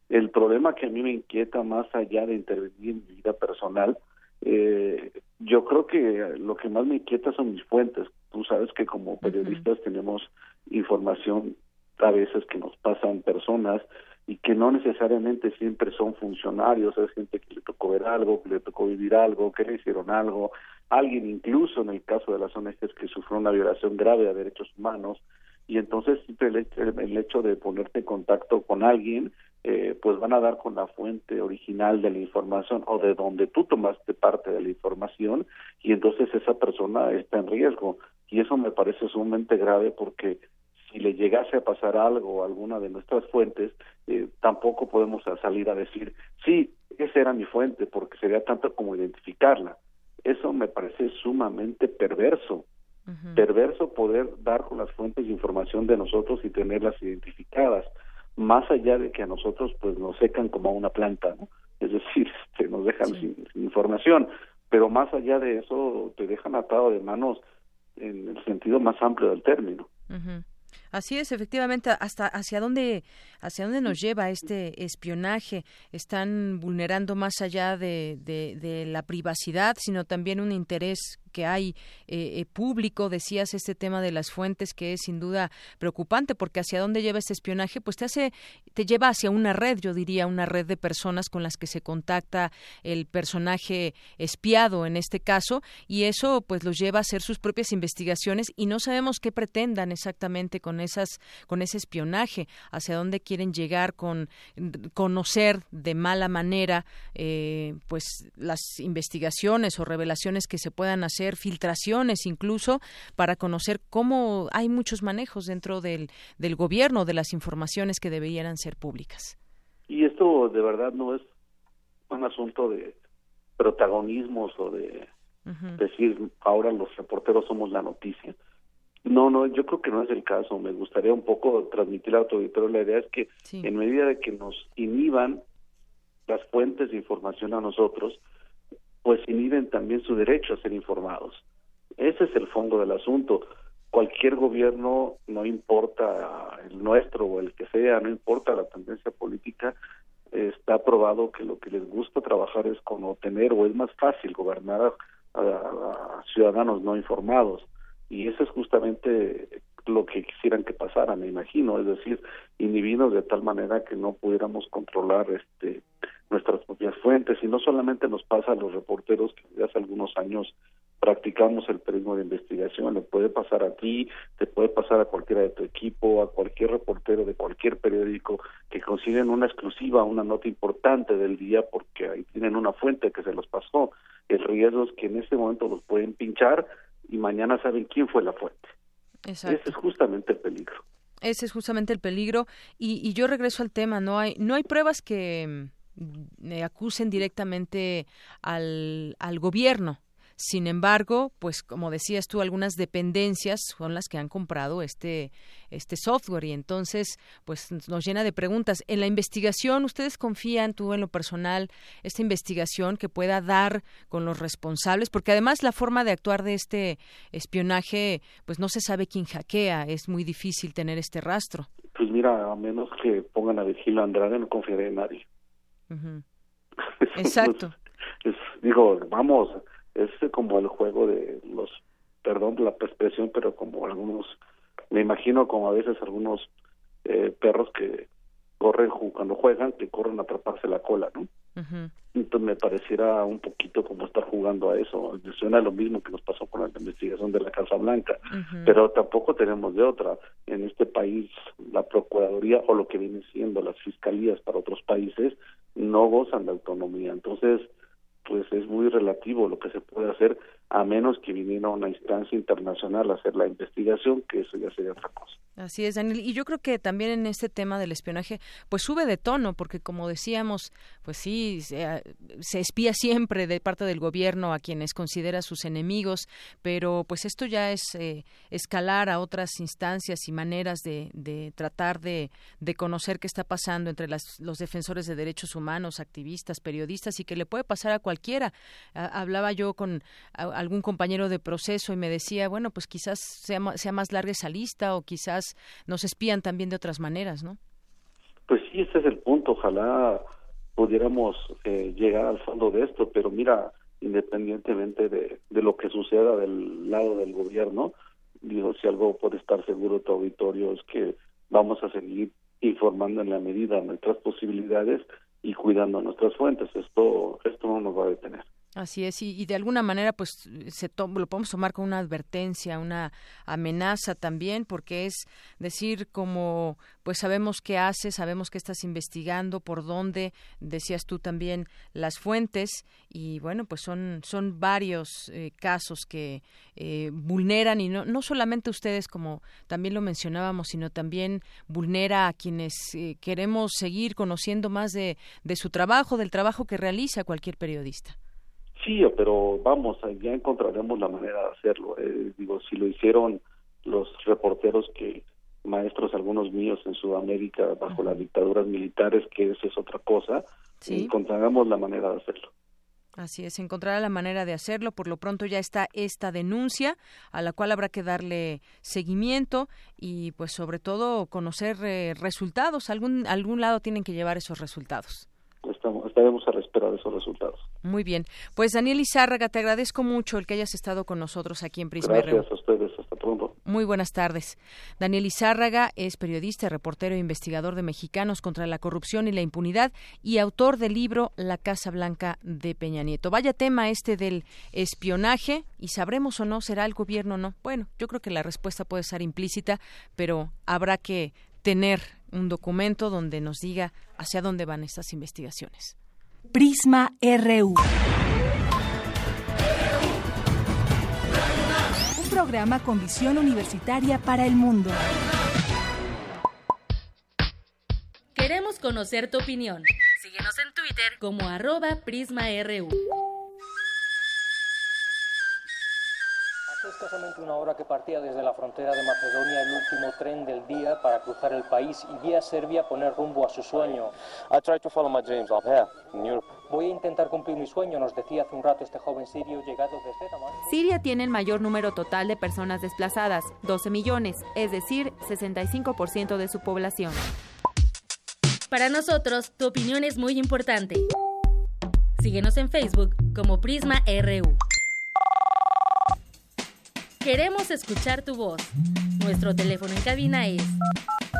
El problema que a mí me inquieta más allá de intervenir en mi vida personal, eh, yo creo que lo que más me inquieta son mis fuentes. Tú sabes que como periodistas tenemos información a veces que nos pasan personas y que no necesariamente siempre son funcionarios, es gente que le tocó ver algo, que le tocó vivir algo, que le hicieron algo, alguien incluso en el caso de las ONGs que sufrió una violación grave de derechos humanos, y entonces el, el hecho de ponerte en contacto con alguien, eh, pues van a dar con la fuente original de la información o de donde tú tomaste parte de la información, y entonces esa persona está en riesgo. Y eso me parece sumamente grave porque si le llegase a pasar algo a alguna de nuestras fuentes, eh, tampoco podemos salir a decir, sí, esa era mi fuente, porque sería tanto como identificarla. Eso me parece sumamente perverso. Perverso poder dar con las fuentes de información de nosotros y tenerlas identificadas, más allá de que a nosotros pues nos secan como a una planta, ¿no? Es decir, este, nos dejan sin, información, pero más allá de eso te dejan atado de manos en el sentido más amplio del término. Así es, efectivamente, hasta hacia dónde hacia dónde nos lleva este espionaje. Están vulnerando más allá de, de, la privacidad, sino también un interés que hay eh, eh, público. Decías este tema de las fuentes que es sin duda preocupante porque hacia dónde lleva este espionaje, pues te hace, te lleva hacia una red, yo diría, una red de personas con las que se contacta el personaje espiado en este caso y eso pues los lleva a hacer sus propias investigaciones y no sabemos qué pretendan exactamente con esas, con ese espionaje, hacia dónde quieren llegar con conocer de mala manera eh, pues las investigaciones o revelaciones que se puedan hacer, filtraciones incluso, para conocer cómo hay muchos manejos dentro del, del gobierno de las informaciones que deberían ser públicas. Y esto de verdad no es un asunto de protagonismos o de decir ahora los reporteros somos la noticia. No, no, yo creo que no es el caso. Me gustaría un poco transmitir al auditorio la idea es que en medida de que nos inhiban las fuentes de información a nosotros, pues inhiben también su derecho a ser informados. Ese es el fondo del asunto. Cualquier gobierno, no importa el nuestro o el que sea, no importa la tendencia política, está probado que lo que les gusta trabajar es con obtener o es más fácil gobernar a ciudadanos no informados y eso es justamente lo que quisieran que pasara, me imagino, es decir, inhibirnos de tal manera que no pudiéramos controlar este nuestras propias fuentes. Y no solamente nos pasa a los reporteros que desde hace algunos años practicamos el periodismo de investigación, le puede pasar a ti, te puede pasar a cualquiera de tu equipo, a cualquier reportero de cualquier periódico que consiguen una exclusiva, una nota importante del día porque ahí tienen una fuente que se los pasó. El riesgo es que en ese momento los pueden pinchar y mañana saben quién fue la fuente. Ese es justamente el peligro. Ese es justamente el peligro y, y yo regreso al tema, no hay no hay pruebas que mm, acusen directamente al, al gobierno sin embargo, pues como decías tú, algunas dependencias son las que han comprado este este software y entonces pues nos llena de preguntas. En la investigación, ¿ustedes confían tú en lo personal esta investigación que pueda dar con los responsables? Porque además la forma de actuar de este espionaje, pues no se sabe quién hackea, es muy difícil tener este rastro. Pues mira, a menos que pongan a Virgilio Andrade, no confiaré en nadie. Exacto. digo, vamos, es como el juego de los, perdón la expresión, pero como algunos, me imagino como a veces algunos eh, perros que corren cuando juegan, que corren a atraparse la cola, ¿no? Entonces me pareciera un poquito como estar jugando a eso. Suena lo mismo que nos pasó con la investigación de la Casa Blanca, pero tampoco tenemos de otra. En este país la Procuraduría o lo que viene siendo las fiscalías para otros países no gozan de autonomía. Entonces, pues es muy relativo lo que se puede hacer a menos que viniera una instancia internacional a hacer la investigación, que eso ya sería otra cosa. Así es, Daniel. Y yo creo que también en este tema del espionaje, pues sube de tono, porque como decíamos, pues sí, se, espía siempre de parte del gobierno a quienes considera sus enemigos, pero pues esto ya es eh, escalar a otras instancias y maneras de, de tratar de, de, conocer qué está pasando entre las, los defensores de derechos humanos, activistas, periodistas y que le puede pasar a cualquiera. hablaba yo con algún compañero de proceso y me decía, bueno, pues quizás sea, sea más larga esa lista o quizás nos espían también de otras maneras, ¿no? Pues sí, ese es el punto. Ojalá pudiéramos eh, llegar al fondo de esto, pero mira, independientemente de, de lo que suceda del lado del gobierno, digo, si algo puede estar seguro tu auditorio es que vamos a seguir informando en la medida nuestras posibilidades y cuidando nuestras fuentes. Esto, esto no nos va a detener. Así es, y, de alguna manera, pues se lo podemos tomar como una advertencia, una amenaza también, porque es decir, como pues sabemos qué hace, sabemos que estás investigando, por dónde, decías tú también las fuentes, y bueno, pues son, son varios eh, casos que eh, vulneran, y no, no solamente ustedes, como también lo mencionábamos, sino también vulnera a quienes eh, queremos seguir conociendo más de su trabajo, del trabajo que realiza cualquier periodista. Sí, pero vamos, ya encontraremos la manera de hacerlo. Eh, digo, si lo hicieron los reporteros que maestros algunos míos en Sudamérica bajo las dictaduras militares, que eso es otra cosa, encontraremos la manera de hacerlo. Así es, encontrará la manera de hacerlo. Por lo pronto ya está esta denuncia a la cual habrá que darle seguimiento y, pues, sobre todo conocer eh, resultados. Algún algún lado tienen que llevar esos resultados. Estamos, estaremos a la espera de esos resultados. Muy bien. Pues Daniel Izárraga, te agradezco mucho el que hayas estado con nosotros aquí en Prisma Gracias a ustedes. Hasta pronto. Muy buenas tardes. Daniel Izárraga es periodista, reportero e investigador de Mexicanos contra la corrupción y la impunidad y autor del libro La Casa Blanca de Peña Nieto. Vaya tema este del espionaje y sabremos o no será el gobierno o no. Bueno, yo creo que la respuesta puede ser implícita, pero habrá que tener un documento donde nos diga hacia dónde van estas investigaciones. Prisma RU. Un programa con visión universitaria para el mundo. Queremos conocer tu opinión. Síguenos en Twitter como arroba PrismaRU. Escasamente una hora que partía desde la frontera de Macedonia el último tren del día para cruzar el país y vía Serbia poner rumbo a su sueño. Voy a intentar cumplir mi sueño, nos decía hace un rato este joven sirio llegado desde Damasco. Siria tiene el mayor número total de personas desplazadas, 12 millones, es decir, 65% de su población. Para nosotros, tu opinión es muy importante. Síguenos en Facebook como Prisma RU. Queremos escuchar tu voz. Nuestro teléfono en cabina es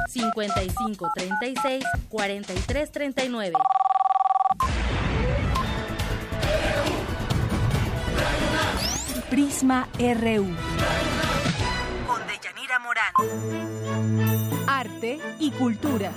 55 36 43 39. Prisma RU. Con Deyanira Morán. Arte y cultura.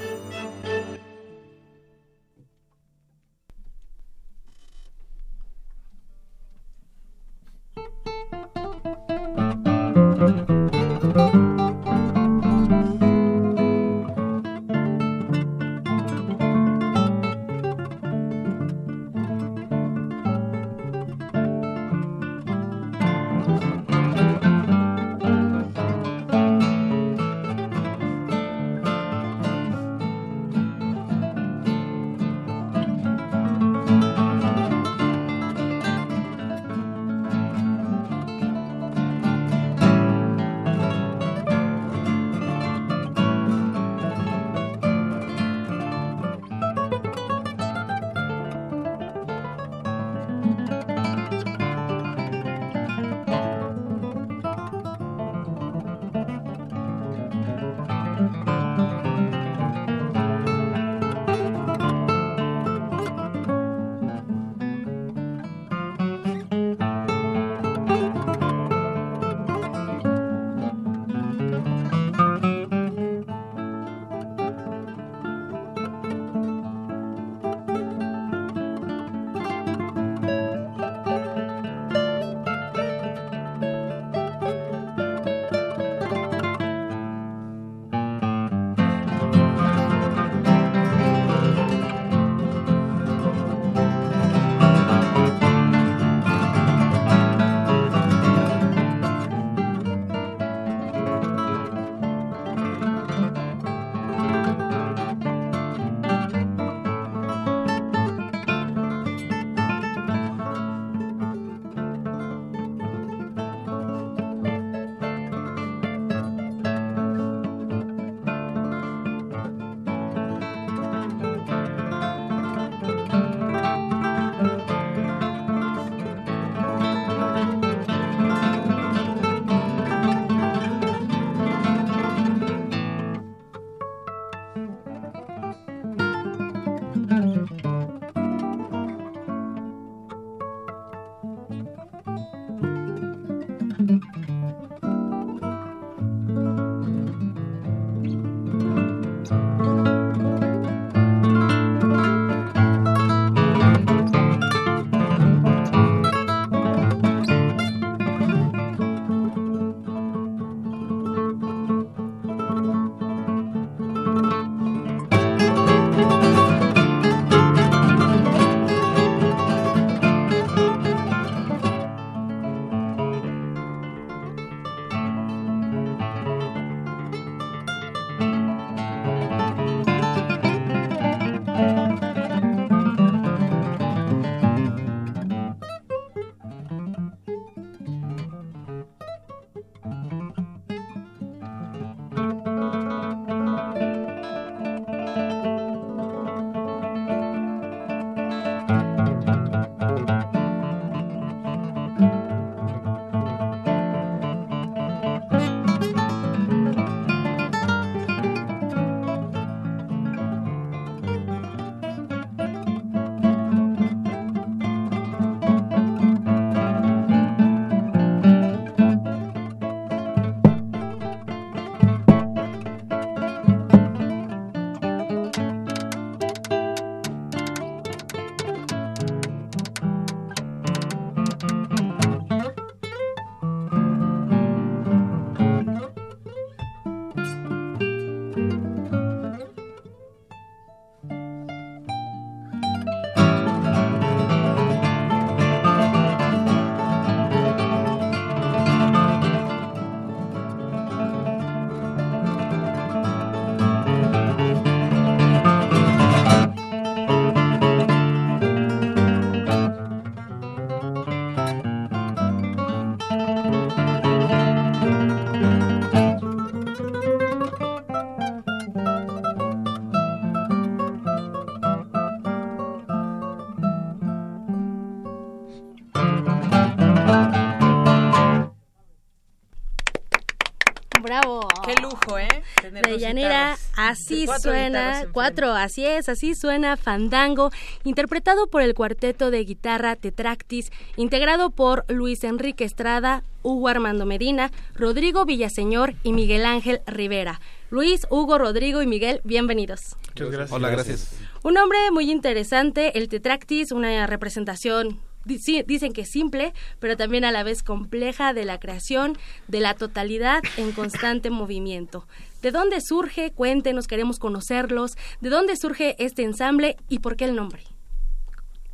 Deyanira, así Cuatro suena, cuatro, así es, así suena Fandango, interpretado por el cuarteto de guitarra Tetractis, integrado por Luis Enrique Estrada, Hugo Armando Medina, Rodrigo Villaseñor y Miguel Ángel Rivera. Luis, Hugo, Rodrigo y Miguel, bienvenidos. Muchas gracias. Hola, gracias. Un nombre muy interesante, el Tetractis, una representación, dicen que simple, pero también a la vez compleja de la creación de la totalidad en constante movimiento. ¿De dónde surge? Cuéntenos, queremos conocerlos. ¿De dónde surge este ensamble y por qué el nombre?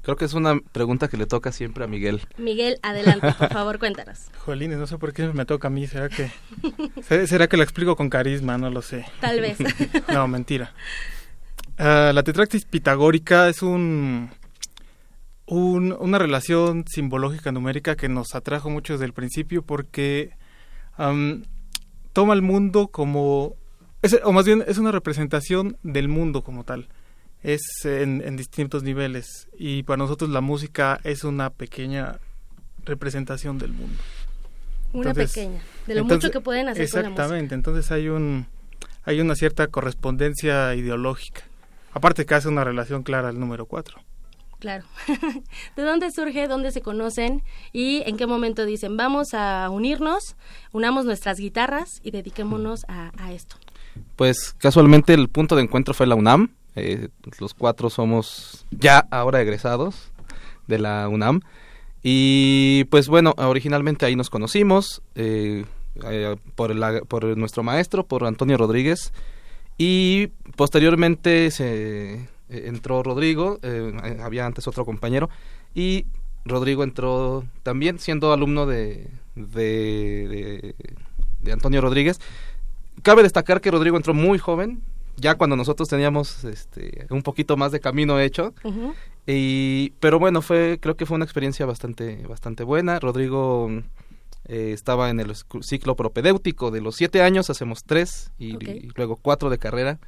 Creo que es una pregunta que le toca siempre a Miguel. Miguel, adelante, por favor, cuéntanos. Jolines, no sé por qué me toca a mí. ¿Será que, se- será que la explico con carisma? No lo sé. Tal vez. No, mentira. Ah, la tetractis pitagórica es un, un- una relación simbológica numérica que nos atrajo mucho desde el principio porque toma el mundo como, es- o más bien es una representación del mundo como tal. Es en, en distintos niveles y para nosotros la música es una pequeña representación del mundo. Una Entonces- pequeña, de lo entonces- mucho que pueden hacer con la música. Exactamente, entonces hay un hay una cierta correspondencia ideológica. Aparte que hace una relación clara al número 4. Claro. ¿De dónde surge, dónde se conocen y en qué momento dicen vamos a unirnos, unamos nuestras guitarras y dediquémonos a, esto? Pues casualmente el punto de encuentro fue la UNAM. Eh, los cuatro somos ya ahora egresados de la UNAM. Y pues bueno, originalmente ahí nos conocimos eh, eh, por, por nuestro maestro, por Antonio Rodríguez. Y posteriormente se eh, entró Rodrigo, eh, eh, había antes otro compañero. Y Rodrigo entró también siendo alumno de, de, de- de Antonio Rodríguez. Cabe destacar que Rodrigo entró muy joven, ya cuando nosotros teníamos este, un poquito más de camino hecho. Y, pero bueno, fue, creo que fue una experiencia bastante, bastante buena. Rodrigo eh, estaba en el ciclo propedéutico de los siete años, hacemos tres y luego cuatro de carrera.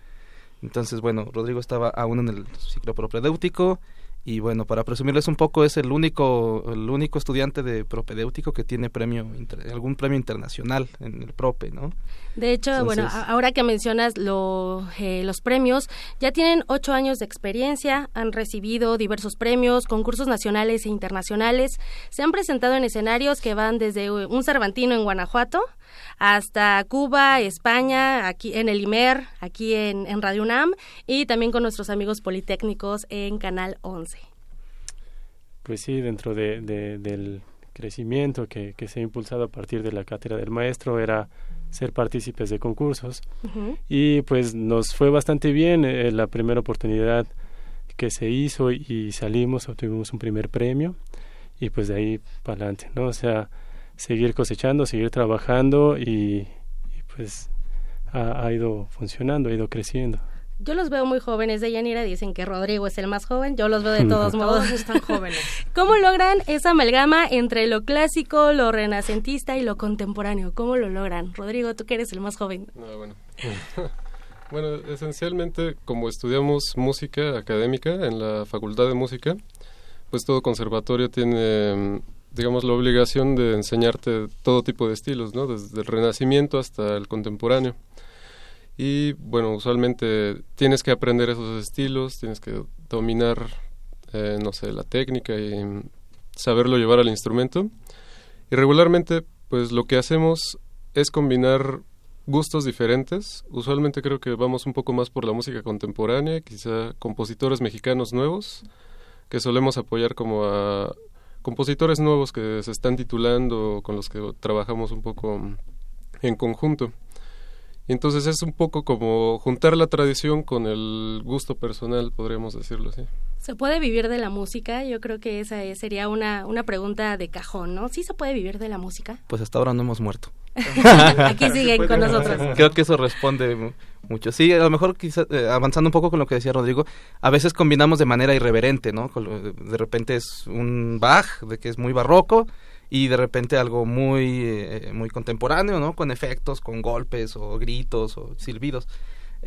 Entonces, bueno, Rodrigo estaba aún en el ciclo propedéutico y bueno, para presumirles un poco, es el único, el único estudiante de propedéutico que tiene premio, inter- algún premio internacional en el prope, ¿no? De hecho, bueno, Entonces- ahora que mencionas lo, eh, los premios, ya tienen ocho años de experiencia, han recibido diversos premios, concursos nacionales e internacionales, se han presentado en escenarios que van desde eh, un Cervantino en Guanajuato hasta Cuba, España, aquí en el IMER, aquí en, en Radio UNAM y también con nuestros amigos politécnicos en Canal 11. Pues sí, dentro de, de- del crecimiento que, que se ha impulsado a partir de la cátedra del maestro era ser partícipes de concursos y pues nos fue bastante bien eh, la primera oportunidad que se hizo y salimos, obtuvimos un primer premio y pues de ahí para adelante, ¿no? O sea, seguir cosechando, seguir trabajando y, y, pues ha, ha ido funcionando, ha ido creciendo. Yo los veo muy jóvenes de Yanira, dicen que Rodrigo es el más joven, yo los veo de todos modos. Todos están jóvenes. ¿Cómo logran esa amalgama entre lo clásico, lo renacentista y lo contemporáneo? ¿Cómo lo logran? Rodrigo, tú que eres el más joven. Bueno. bueno, esencialmente como estudiamos música académica en la Facultad de Música, pues todo conservatorio tiene, digamos, la obligación de enseñarte todo tipo de estilos, ¿no? Desde el Renacimiento hasta el contemporáneo. Y bueno, usualmente tienes que aprender esos estilos, tienes que dominar, eh, no sé, la técnica y saberlo llevar al instrumento. Y regularmente, pues lo que hacemos es combinar gustos diferentes. Usualmente creo que vamos un poco más por la música contemporánea, quizá compositores mexicanos nuevos, que solemos apoyar como a compositores nuevos que se están titulando, con los que trabajamos un poco en conjunto. Y entonces es un poco como juntar la tradición con el gusto personal, podríamos decirlo así. ¿Se puede vivir de la música? Yo creo que esa es- sería una, una pregunta de cajón, ¿no? ¿Sí se puede vivir de la música? Pues hasta ahora no hemos muerto. Aquí siguen con nosotros. Creo que eso responde mucho. Sí, a lo mejor quizá, eh, avanzando un poco con lo que decía Rodrigo, a veces combinamos de manera irreverente, ¿no? De repente es un Bach, de que es muy barroco, y de repente algo muy, eh, muy contemporáneo, ¿no? Con efectos, con golpes o gritos o silbidos.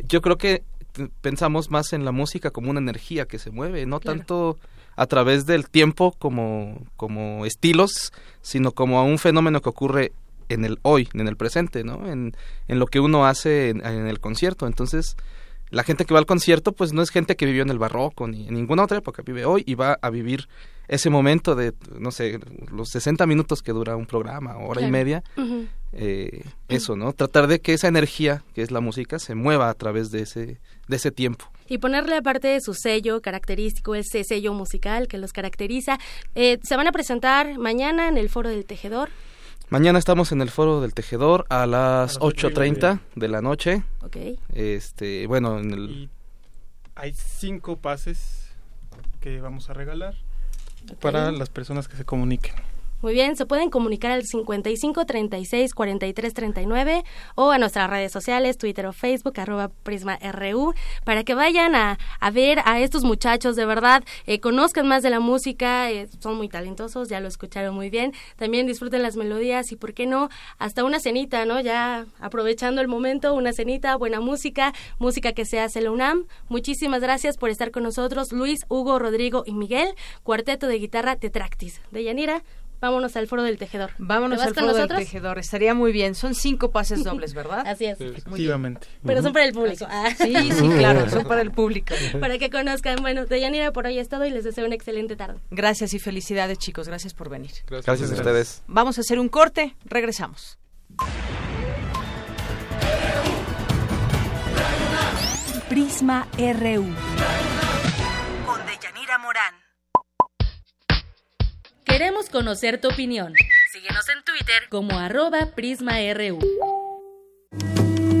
Yo creo que t- pensamos más en la música como una energía que se mueve, no Claro. tanto a través del tiempo como, como estilos, sino como a un fenómeno que ocurre en el hoy, en el presente, ¿no? En, en lo que uno hace en, en el concierto. Entonces, la gente que va al concierto, pues no es gente que vivió en el barroco ni en ninguna otra época, vive hoy y va a vivir ese momento de, no sé, los 60 minutos que dura un programa, hora y media, eh, eso, ¿no? Tratar de que esa energía, que es la música, se mueva a través de ese, de ese tiempo. y ponerle aparte de su sello característico, ese sello musical que los caracteriza. Eh, se van a presentar mañana en el Foro del Tejedor. Mañana estamos en el Foro del Tejedor a las 8.30 de la noche. Ok. Este, bueno, en el... Hay cinco pases que vamos a regalar para las personas que se comuniquen. Muy bien, se pueden comunicar al 55 36 43 39 o a nuestras redes sociales, Twitter o Facebook, arroba Prisma RU, para que vayan a, a ver a estos muchachos de verdad, eh, conozcan más de la música, eh, son muy talentosos, ya lo escucharon muy bien, también disfruten las melodías y, ¿por qué no? Hasta una cenita, ¿no? Ya aprovechando el momento, una cenita, buena música, música que se hace la UNAM. Muchísimas gracias por estar con nosotros, Luis, Hugo, Rodrigo y Miguel, cuarteto de guitarra Tetractis. De Yanira, vámonos al foro del tejedor. Vámonos ¿Te vas al con foro del tejedor. Estaría muy bien. Son cinco pases dobles, ¿verdad? Así es. Efectivamente. Pero son para el público. Ah. Sí, sí, claro, son para el público. Para que conozcan. Bueno, Deyanira, por hoy es todo y les deseo una excelente tarde. Gracias y felicidades, chicos. Gracias por venir. Gracias a ustedes. Vamos a hacer un corte. Regresamos. Prisma RU. Con Deyanira Morán. Queremos conocer tu opinión. Síguenos en Twitter como arroba PrismaRU.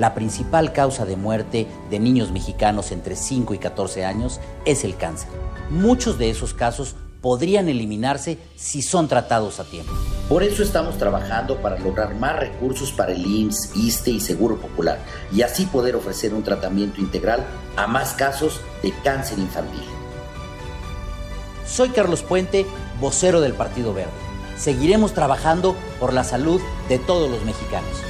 La principal causa de muerte de niños mexicanos entre 5 y 14 años es el cáncer. Muchos de esos casos podrían eliminarse si son tratados a tiempo. Por eso estamos trabajando para lograr más recursos para el IMSS, ISTE y Seguro Popular y así poder ofrecer un tratamiento integral a más casos de cáncer infantil. Soy Carlos Puente, vocero del Partido Verde. Seguiremos trabajando por la salud de todos los mexicanos.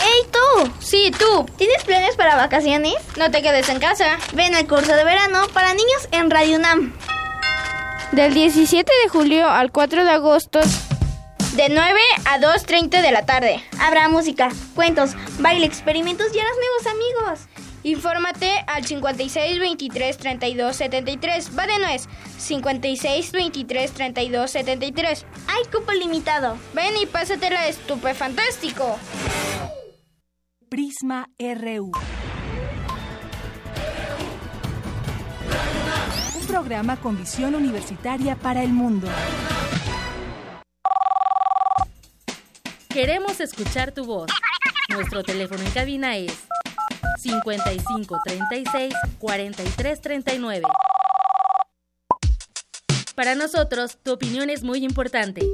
¡Ey tú! Sí, tú. ¿Tienes planes para vacaciones? No te quedes en casa. Ven al curso de verano para niños en Radio UNAM. Del 17 de julio al 4 de agosto. De 9 a 2.30 de la tarde. Habrá música, cuentos, baile, experimentos y harás nuevos amigos. Infórmate al 56 23 32 73. Va de nuez. 56 23 32 73. Hay cupo limitado. Ven y pásatela estupefantástico. Prisma RU. Un programa con visión universitaria para el mundo. Queremos escuchar tu voz. Nuestro teléfono en cabina es 55 36 43 39. Para nosotros, tu opinión es muy importante.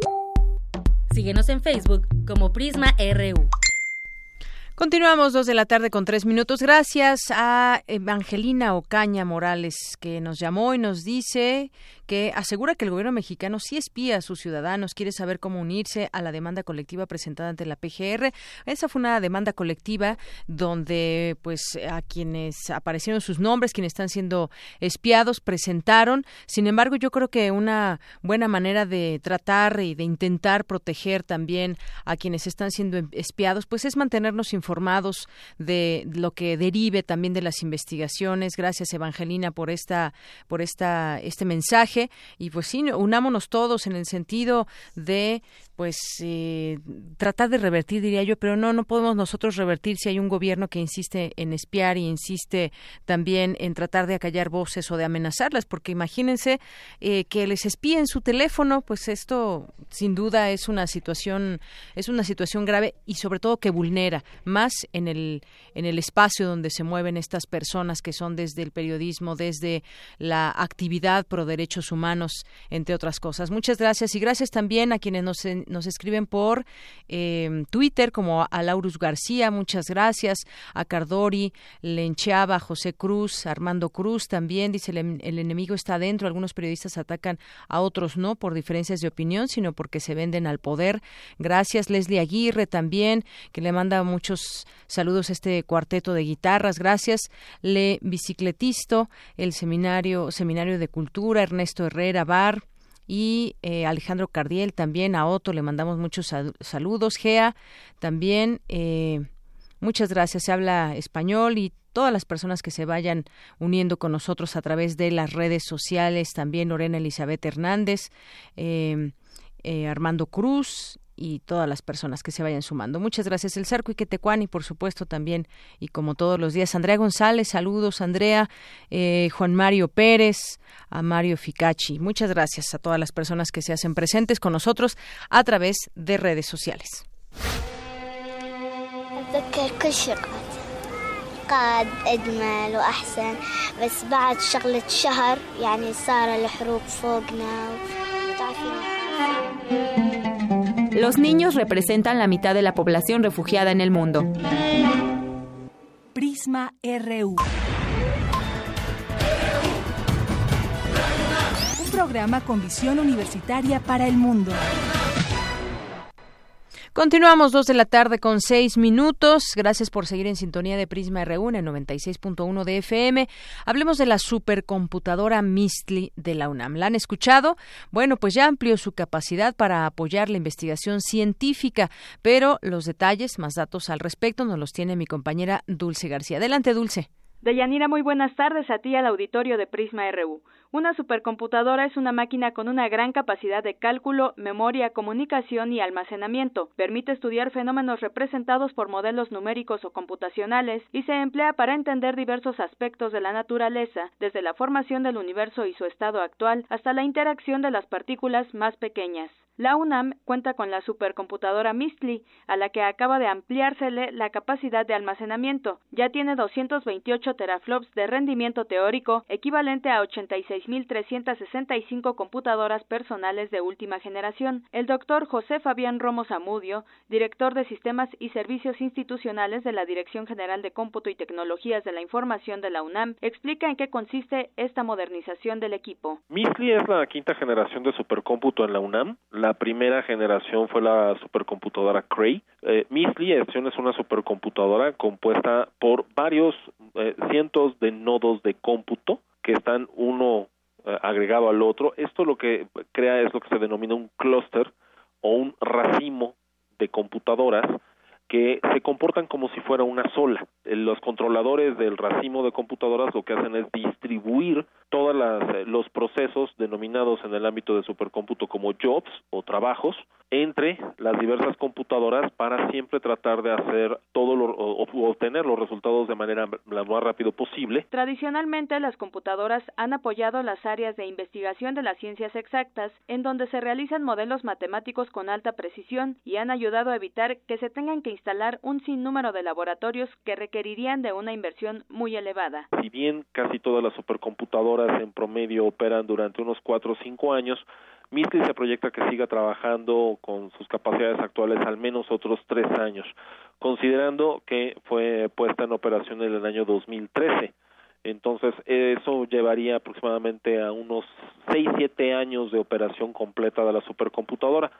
Síguenos en Facebook como Prisma RU. Continuamos dos de la tarde con tres minutos. Gracias a Evangelina Ocaña Morales que nos llamó y nos dice que asegura que el gobierno mexicano sí espía a sus ciudadanos, quiere saber cómo unirse a la demanda colectiva presentada ante la PGR. Esa fue una demanda colectiva donde pues a quienes aparecieron sus nombres, quienes están siendo espiados, presentaron. Sin embargo, yo creo que una buena manera de tratar y de intentar proteger también a quienes están siendo espiados, pues es mantenernos informados de lo que derive también de las investigaciones. Gracias Evangelina por esta por esta este mensaje y pues sí, unámonos todos en el sentido de pues eh, tratar de revertir, diría yo, pero no, no podemos nosotros revertir si hay un gobierno que insiste en espiar y insiste también en tratar de acallar voces o de amenazarlas, porque imagínense eh, que les espíen su teléfono, pues esto sin duda es una situación, es una situación grave y sobre todo que vulnera más en el, en el espacio donde se mueven estas personas que son desde el periodismo, desde la actividad pro derechos humanos, entre otras cosas. Muchas gracias y gracias también a quienes nos nos escriben por eh, Twitter como a Laurus García, muchas gracias, a Cardori, Lenchaba, José Cruz, Armando Cruz también, dice el, el enemigo está adentro, algunos periodistas atacan a otros no por diferencias de opinión, sino porque se venden al poder. Gracias, Leslie Aguirre también, que le manda muchos saludos a este cuarteto de guitarras, gracias, Le Bicicletisto, el seminario, seminario de cultura, Ernesto Herrera Bar, y eh, Alejandro Cardiel también a Otto le mandamos muchos saludos Gea también eh, muchas gracias se habla español y todas las personas que se vayan uniendo con nosotros a través de las redes sociales también Lorena Elizabeth Hernández eh, Armando Cruz y todas las personas que se vayan sumando. Muchas gracias, El Cerco y Quetecuani, por supuesto, también, y como todos los días, Andrea González, saludos, Andrea, eh, Juan Mario Pérez, a Mario Ficachi. Muchas gracias a todas las personas que se hacen presentes con nosotros a través de redes sociales. Los niños representan la mitad de la población refugiada en el mundo. Prisma RU. Un programa con visión universitaria para el mundo. Continuamos dos de la tarde con seis minutos. Gracias por seguir en sintonía de Prisma R1 en 96.1 de FM. Hablemos de la supercomputadora Mistli de la UNAM. ¿La han escuchado? Bueno, pues ya amplió su capacidad para apoyar la investigación científica, pero los detalles, más datos al respecto, nos los tiene mi compañera Dulce García. Adelante, Dulce. Deyanira, muy buenas tardes a ti al auditorio de Prisma RU. Una supercomputadora es una máquina con una gran capacidad de cálculo, memoria, comunicación y almacenamiento. Permite estudiar fenómenos representados por modelos numéricos o computacionales y se emplea para entender diversos aspectos de la naturaleza, desde la formación del universo y su estado actual hasta la interacción de las partículas más pequeñas. La UNAM cuenta con la supercomputadora Mistli, a la que acaba de ampliársele la capacidad de almacenamiento. Ya tiene 228 teraflops de rendimiento teórico, equivalente a 86.365 computadoras personales de última generación. El doctor José Fabián Romo Zamudio, director de Sistemas y Servicios Institucionales de la Dirección General de Cómputo y Tecnologías de la Información de la UNAM, explica en qué consiste esta modernización del equipo. Mistli es la quinta generación de supercómputo en la UNAM. Primera generación fue la supercomputadora Cray. Eh, es una supercomputadora compuesta por varios eh, cientos de nodos de cómputo que están uno eh, agregado al otro. Esto lo que crea es lo que se denomina un clúster o un racimo de computadoras que se comportan como si fuera una sola. Eh, los controladores del racimo de computadoras lo que hacen es distribuir todos eh, los procesos denominados en el ámbito de supercómputo como jobs o trabajos entre las diversas computadoras para siempre tratar de hacer todo lo, o, obtener los resultados de manera lo más rápido posible. Tradicionalmente las computadoras han apoyado las áreas de investigación de las ciencias exactas en donde se realizan modelos matemáticos con alta precisión y han ayudado a evitar que se tengan que instalar un sinnúmero de laboratorios que requerirían de una inversión muy elevada. Si bien casi todas las supercomputadoras en promedio operan durante unos cuatro o cinco años, Misli se proyecta que siga trabajando con sus capacidades actuales al menos otros tres años, considerando que fue puesta en operación en el año 2013. Entonces, eso llevaría aproximadamente a unos seis, siete años de operación completa de la supercomputadora.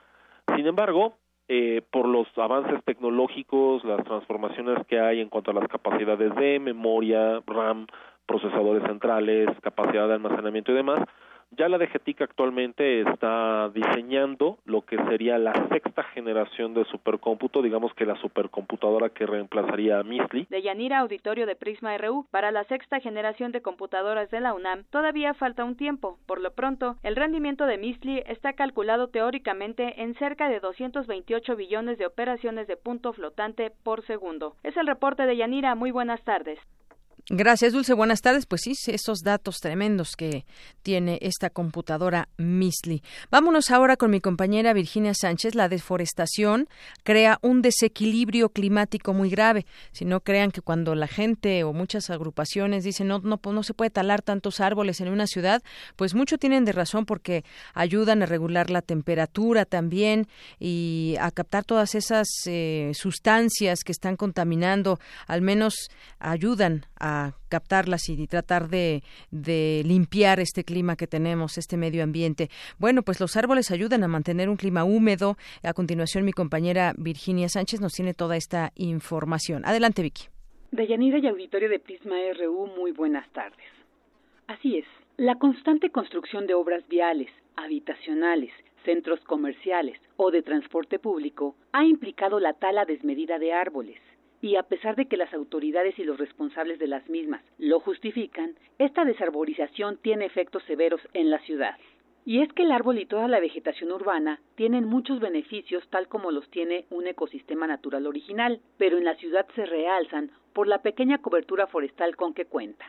Sin embargo, eh, por los avances tecnológicos, las transformaciones que hay en cuanto a las capacidades de memoria, RAM, procesadores centrales, capacidad de almacenamiento y demás, ya la DGTIC actualmente está diseñando lo que sería la sexta generación de supercómputo, digamos que la supercomputadora que reemplazaría a MISLI. De Yanira Auditorio de Prisma RU, para la sexta generación de computadoras de la UNAM todavía falta un tiempo. Por lo pronto, el rendimiento de MISLI está calculado teóricamente en cerca de 228 billones de operaciones de punto flotante por segundo. Es el reporte de Yanira. Muy buenas tardes. Gracias, Dulce. Buenas tardes. Pues sí, esos datos tremendos que tiene esta computadora Misli. Vámonos ahora con mi compañera Virginia Sánchez. La deforestación crea un desequilibrio climático muy grave. Si no crean que cuando la gente o muchas agrupaciones dicen no, no, no se puede talar tantos árboles en una ciudad, pues mucho tienen de razón porque ayudan a regular la temperatura también y a captar todas esas eh, sustancias que están contaminando. Al menos ayudan a captarlas y tratar de, limpiar este clima que tenemos, este medio ambiente. Bueno, pues los árboles ayudan a mantener un clima húmedo. A continuación, mi compañera Virginia Sánchez nos tiene toda esta información. Adelante, Vicky. Deyanira y auditorio de Prisma RU, muy buenas tardes. Así es, la constante construcción de obras viales, habitacionales, centros comerciales o de transporte público ha implicado la tala desmedida de árboles, y a pesar de que las autoridades y los responsables de las mismas lo justifican, esta desarborización tiene efectos severos en la ciudad. Y es que el árbol y toda la vegetación urbana tienen muchos beneficios tal como los tiene un ecosistema natural original, pero en la ciudad se realzan por la pequeña cobertura forestal con que cuenta.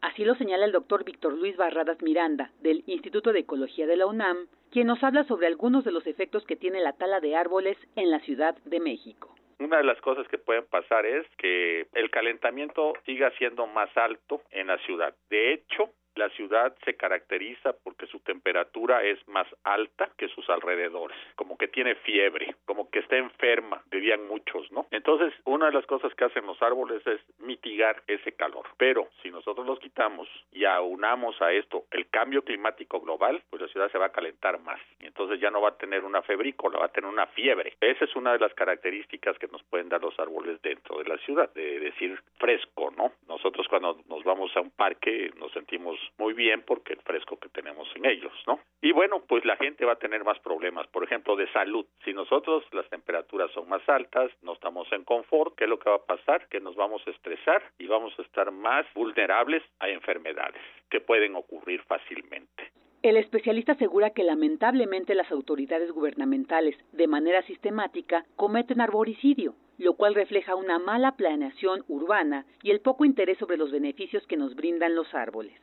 Así lo señala el doctor Víctor Luis Barradas Miranda, del Instituto de Ecología de la UNAM, quien nos habla sobre algunos de los efectos que tiene la tala de árboles en la Ciudad de México. Una de las cosas que pueden pasar es que el calentamiento siga siendo más alto en la ciudad. De hecho, la ciudad se caracteriza porque su temperatura es más alta que sus alrededores, como que tiene fiebre, como que está enferma, dirían muchos, ¿no? Entonces, una de las cosas que hacen los árboles es mitigar ese calor. Pero si nosotros los quitamos y aunamos a esto el cambio climático global, pues la ciudad se va a calentar más. Y entonces ya no va a tener una febrícola, va a tener una fiebre. Esa es una de las características que nos pueden dar los árboles dentro de la ciudad, de decir fresco, ¿no? Nosotros cuando nos vamos a un parque nos sentimos muy bien porque el fresco que tenemos en ellos, ¿no? Y bueno, pues la gente va a tener más problemas, por ejemplo, de salud. Si nosotros las temperaturas son más altas, no estamos en confort, ¿qué es lo que va a pasar? Que nos vamos a estresar y vamos a estar más vulnerables a enfermedades que pueden ocurrir fácilmente. El especialista asegura que lamentablemente las autoridades gubernamentales, de manera sistemática, cometen arboricidio, lo cual refleja una mala planeación urbana y el poco interés sobre los beneficios que nos brindan los árboles.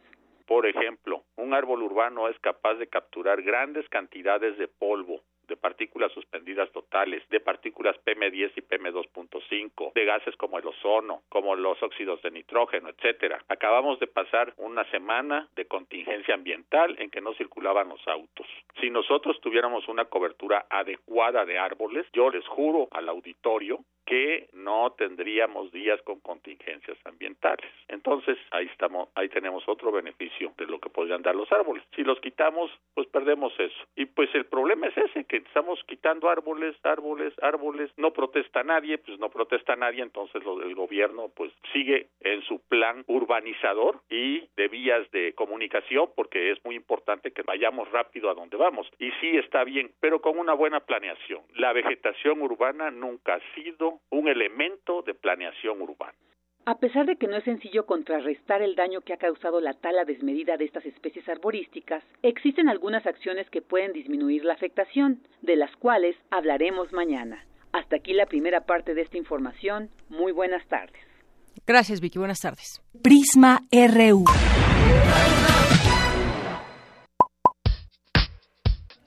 Por ejemplo, un árbol urbano es capaz de capturar grandes cantidades de polvo, de partículas suspendidas totales, de partículas PM10 y PM2.5, de gases como el ozono, como los óxidos de nitrógeno, etcétera. Acabamos de pasar una semana de contingencia ambiental en que no circulaban los autos. Si nosotros tuviéramos una cobertura adecuada de árboles, yo les juro al auditorio que no tendríamos días con contingencias ambientales. Entonces, ahí estamos, ahí tenemos otro beneficio de lo que podrían dar los árboles. Si los quitamos, pues perdemos eso. Y pues el problema es ese, que estamos quitando árboles, árboles, árboles, no protesta nadie, pues no protesta nadie, entonces lo del gobierno pues sigue en su plan urbanizador y de vías de comunicación, porque es muy importante que vayamos rápido a donde vamos. Y sí está bien, pero con una buena planeación. La vegetación urbana nunca ha sido un elemento de planeación urbana. A pesar de que no es sencillo contrarrestar el daño que ha causado la tala desmedida de estas especies arborísticas, existen algunas acciones que pueden disminuir la afectación, de las cuales hablaremos mañana. Hasta aquí la primera parte de esta información. Muy buenas tardes. Gracias, Vicky. Buenas tardes. Prisma RU.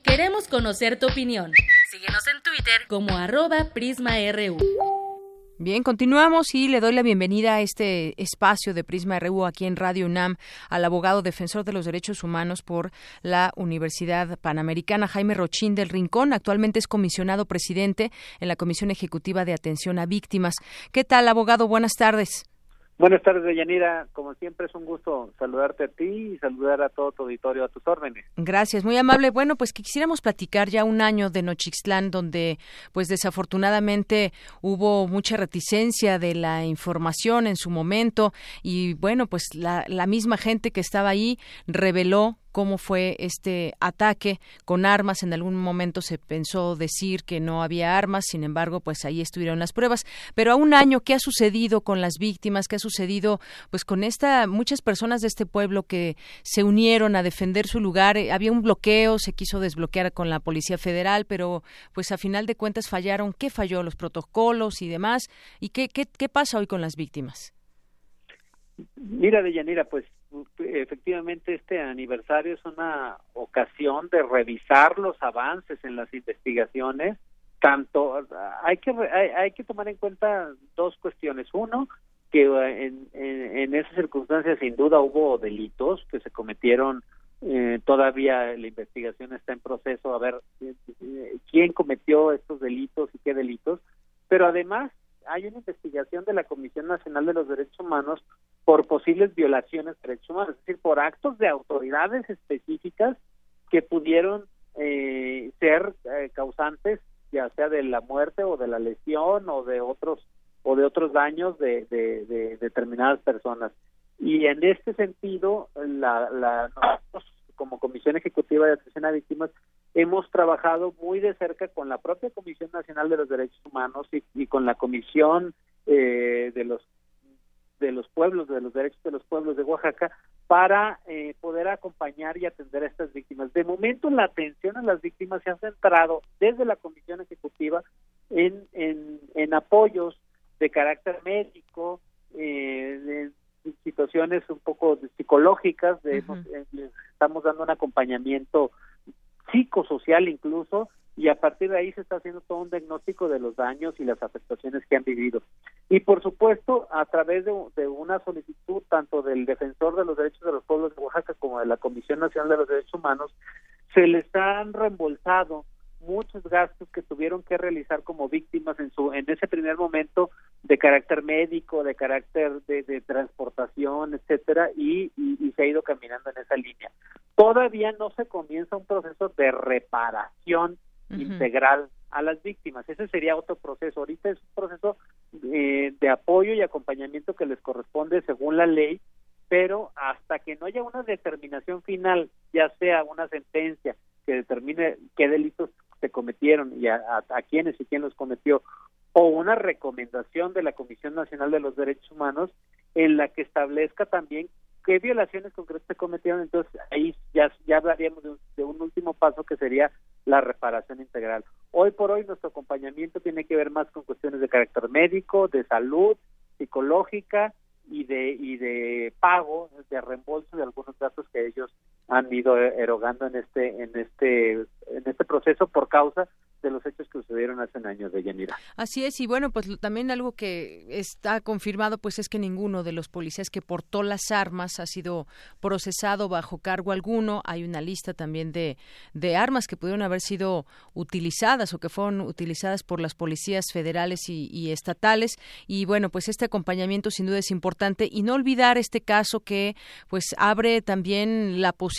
Queremos conocer tu opinión. Síguenos en Twitter como arroba PrismaRU. Bien, continuamos y le doy la bienvenida a este espacio de Prisma RU aquí en Radio UNAM al abogado defensor de los derechos humanos por la Universidad Panamericana, Jaime Rochín del Rincón. Actualmente es comisionado presidente en la Comisión Ejecutiva de Atención a Víctimas. ¿Qué tal, abogado? Buenas tardes. Buenas tardes, Deyanira. Como siempre es un gusto saludarte a ti y saludar a todo tu auditorio a tus órdenes. Gracias, muy amable. Bueno, pues que quisiéramos platicar ya un año de Nochixtlán, donde pues desafortunadamente hubo mucha reticencia de la información en su momento y bueno, pues la, la misma gente que estaba ahí reveló cómo fue este ataque con armas. En algún momento se pensó decir que no había armas, sin embargo, pues ahí estuvieron las pruebas. Pero a un año, ¿qué ha sucedido con las víctimas? ¿Qué ha sucedido pues con esta muchas personas de este pueblo que se unieron a defender su lugar? Eh, había un bloqueo, se quiso desbloquear con la Policía Federal, pero pues a final de cuentas fallaron. ¿Qué falló? Los protocolos y demás. ¿Y qué, qué, qué pasa hoy con las víctimas? Mira, Deyanira, pues efectivamente este aniversario es una ocasión de revisar los avances en las investigaciones. Tanto hay que hay, que tomar en cuenta dos cuestiones. Uno que eh, en, en, esas circunstancias sin duda hubo delitos que se cometieron eh, todavía la investigación está en proceso a ver eh, quién cometió estos delitos y qué delitos. Pero además hay una investigación de la Comisión Nacional de los Derechos Humanos por posibles violaciones de derechos humanos, es decir, por actos de autoridades específicas que pudieron eh, ser eh, causantes ya sea de la muerte o de la lesión o de otros o de otros daños de, de, determinadas personas. Y en este sentido la, la nosotros como Comisión Ejecutiva de Atención a Víctimas hemos trabajado muy de cerca con la propia Comisión Nacional de los Derechos Humanos y, con la Comisión eh, de los de los pueblos, de los derechos de los pueblos de Oaxaca, para eh, poder acompañar y atender a estas víctimas. De momento, la atención a las víctimas se ha centrado desde la Comisión Ejecutiva en, en, en apoyos de carácter médico, eh, de situaciones un poco psicológicas, de, eh, estamos dando un acompañamiento psicosocial incluso, y a partir de ahí se está haciendo todo un diagnóstico de los daños y las afectaciones que han vivido. Y por supuesto, a través de, una solicitud tanto del Defensor de los Derechos de los Pueblos de Oaxaca como de la Comisión Nacional de los Derechos Humanos, se les han reembolsado muchos gastos que tuvieron que realizar como víctimas en su en ese primer momento de carácter médico, de carácter de, transportación, etcétera, y, se ha ido caminando en esa línea. Todavía no se comienza un proceso de reparación integral a las víctimas. Ese sería otro proceso. Ahorita es un proceso eh, de apoyo y acompañamiento que les corresponde según la ley, pero hasta que no haya una determinación final, ya sea una sentencia que determine qué delitos se cometieron y a, a, quiénes y quién los cometió, o una recomendación de la Comisión Nacional de los Derechos Humanos en la que establezca también qué violaciones concretas se cometieron, entonces ahí ya, ya hablaríamos de un, de un último paso que sería la reparación integral. Hoy por hoy nuestro acompañamiento tiene que ver más con cuestiones de carácter médico, de salud, psicológica y de y de pago, de reembolso de algunos gastos que ellos han ido erogando en este en este en este proceso por causa de los hechos que sucedieron hace un año de Yanira. Así es, y bueno, pues también algo que está confirmado pues es que ninguno de los policías que portó las armas ha sido procesado bajo cargo alguno. Hay una lista también de, de armas que pudieron haber sido utilizadas o que fueron utilizadas por las policías federales y, y estatales. Y bueno, pues este acompañamiento sin duda es importante y no olvidar este caso que pues abre también la posibilidad,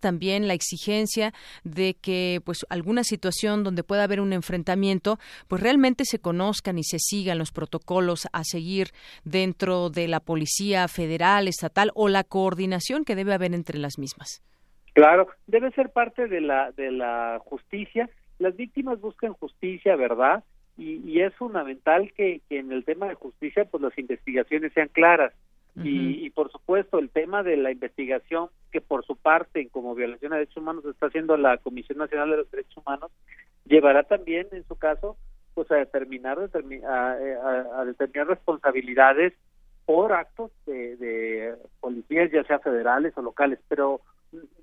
también la exigencia de que pues alguna situación donde pueda haber un enfrentamiento, pues realmente se conozcan y se sigan los protocolos a seguir dentro de la policía federal, estatal o la coordinación que debe haber entre las mismas. Claro, debe ser parte de la de la justicia. Las víctimas buscan justicia, ¿verdad? Y, es fundamental que, que en el tema de justicia, pues las investigaciones sean claras y, por supuesto el tema de la investigación que por su parte como violación a derechos humanos está haciendo la Comisión Nacional de los Derechos Humanos llevará también en su caso pues a determinar a, determinar responsabilidades por actos de, de, policías ya sea federales o locales. Pero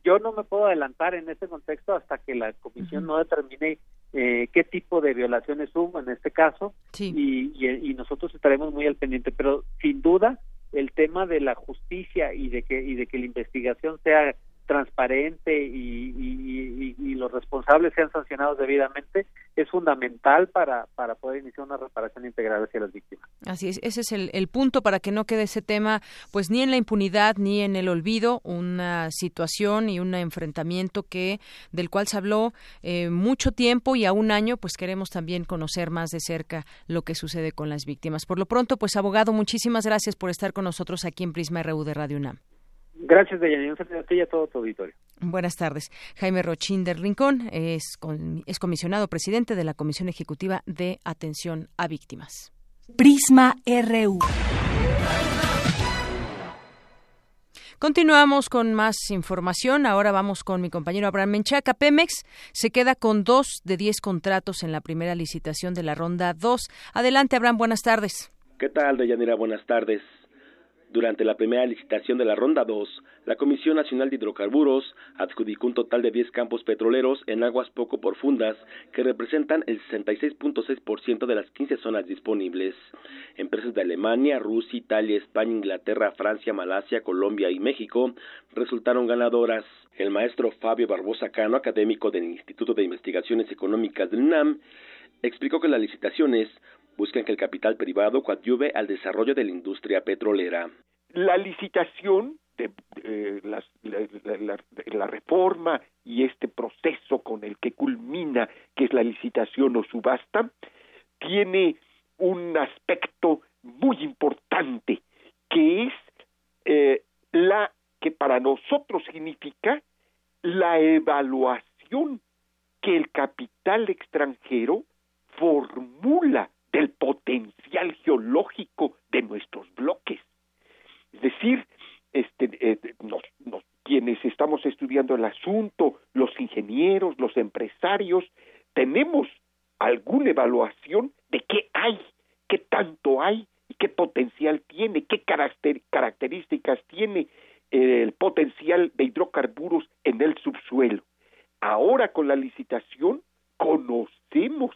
yo no me puedo adelantar en ese contexto hasta que la comisión no determine eh, qué tipo de violaciones hubo en este caso y, y, nosotros estaremos muy al pendiente. Pero sin duda el tema de la justicia y de que y de que la investigación sea transparente y, los responsables sean sancionados debidamente es fundamental para, para poder iniciar una reparación integral hacia las víctimas. Así es, ese es el, punto para que no quede ese tema pues ni en la impunidad ni en el olvido, una situación y un enfrentamiento que del cual se habló eh, mucho tiempo y a un año pues queremos también conocer más de cerca lo que sucede con las víctimas. Por lo pronto, pues abogado, muchísimas gracias por estar con nosotros aquí en Prisma RU de Radio UNAM. Gracias, Deyanira. Un saludo a y a todo tu auditorio. Buenas tardes. Jaime Rochín del Rincón es, es comisionado presidente de la Comisión Ejecutiva de Atención a Víctimas. Prisma RU. Continuamos con más información. Ahora vamos con mi compañero Abraham Menchaca. Pemex se queda con dos de diez contratos en la primera licitación de la ronda 2. Adelante, Abraham. Buenas tardes. ¿Qué tal, Deyanira? Buenas tardes. Durante la primera licitación de la Ronda 2, la Comisión Nacional de Hidrocarburos adjudicó un total de 10 campos petroleros en aguas poco profundas que representan el 66.6% de las 15 zonas disponibles. Empresas de Alemania, Rusia, Italia, España, Inglaterra, Francia, Malasia, Colombia y México resultaron ganadoras. El maestro Fabio Barbosa Cano, académico del Instituto de Investigaciones Económicas del UNAM, explicó que las licitaciones buscan que el capital privado coadyuve al desarrollo de la industria petrolera. La licitación de, la, reforma y este proceso con el que culmina, que es la licitación o subasta, tiene un aspecto muy importante, que es eh, la que para nosotros significa la evaluación que el capital extranjero formula del potencial geológico de nuestros bloques. Es decir, este, eh, quienes estamos estudiando el asunto, los ingenieros, los empresarios, tenemos alguna evaluación de qué hay, qué tanto hay y qué potencial tiene, qué características tiene el potencial de hidrocarburos en el subsuelo. Ahora con la licitación conocemos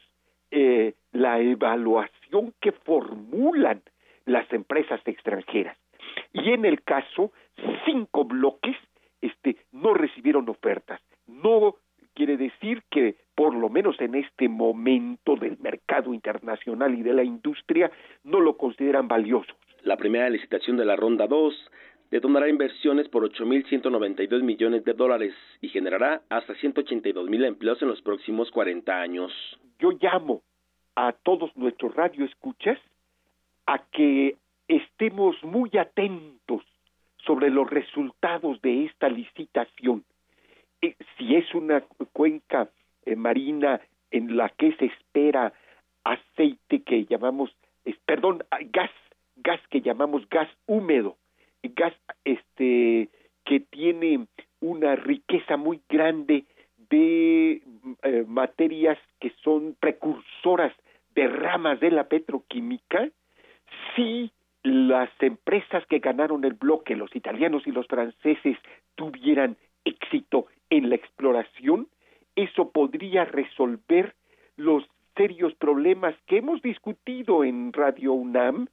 eh, la evaluación que formulan las empresas extranjeras. Y en el caso, cinco bloques este, no recibieron ofertas. No quiere decir que, por lo menos en este momento del mercado internacional y de la industria, no lo consideran valioso. La primera licitación de la ronda 2 detonará inversiones por 8.192 millones de dólares y generará hasta 182.000 empleos en los próximos 40 años yo llamo a todos nuestros radioescuchas a que estemos muy atentos sobre los resultados de esta licitación. Eh, si es una cuenca eh, marina en la que se espera aceite que llamamos, perdón, gas, gas que llamamos gas húmedo, gas este que tiene una riqueza muy grande de eh, materias que son precursoras de ramas de la petroquímica, si las empresas que ganaron el bloque, los italianos y los franceses, tuvieran éxito en la exploración, eso podría resolver los serios problemas que hemos discutido en Radio UNAM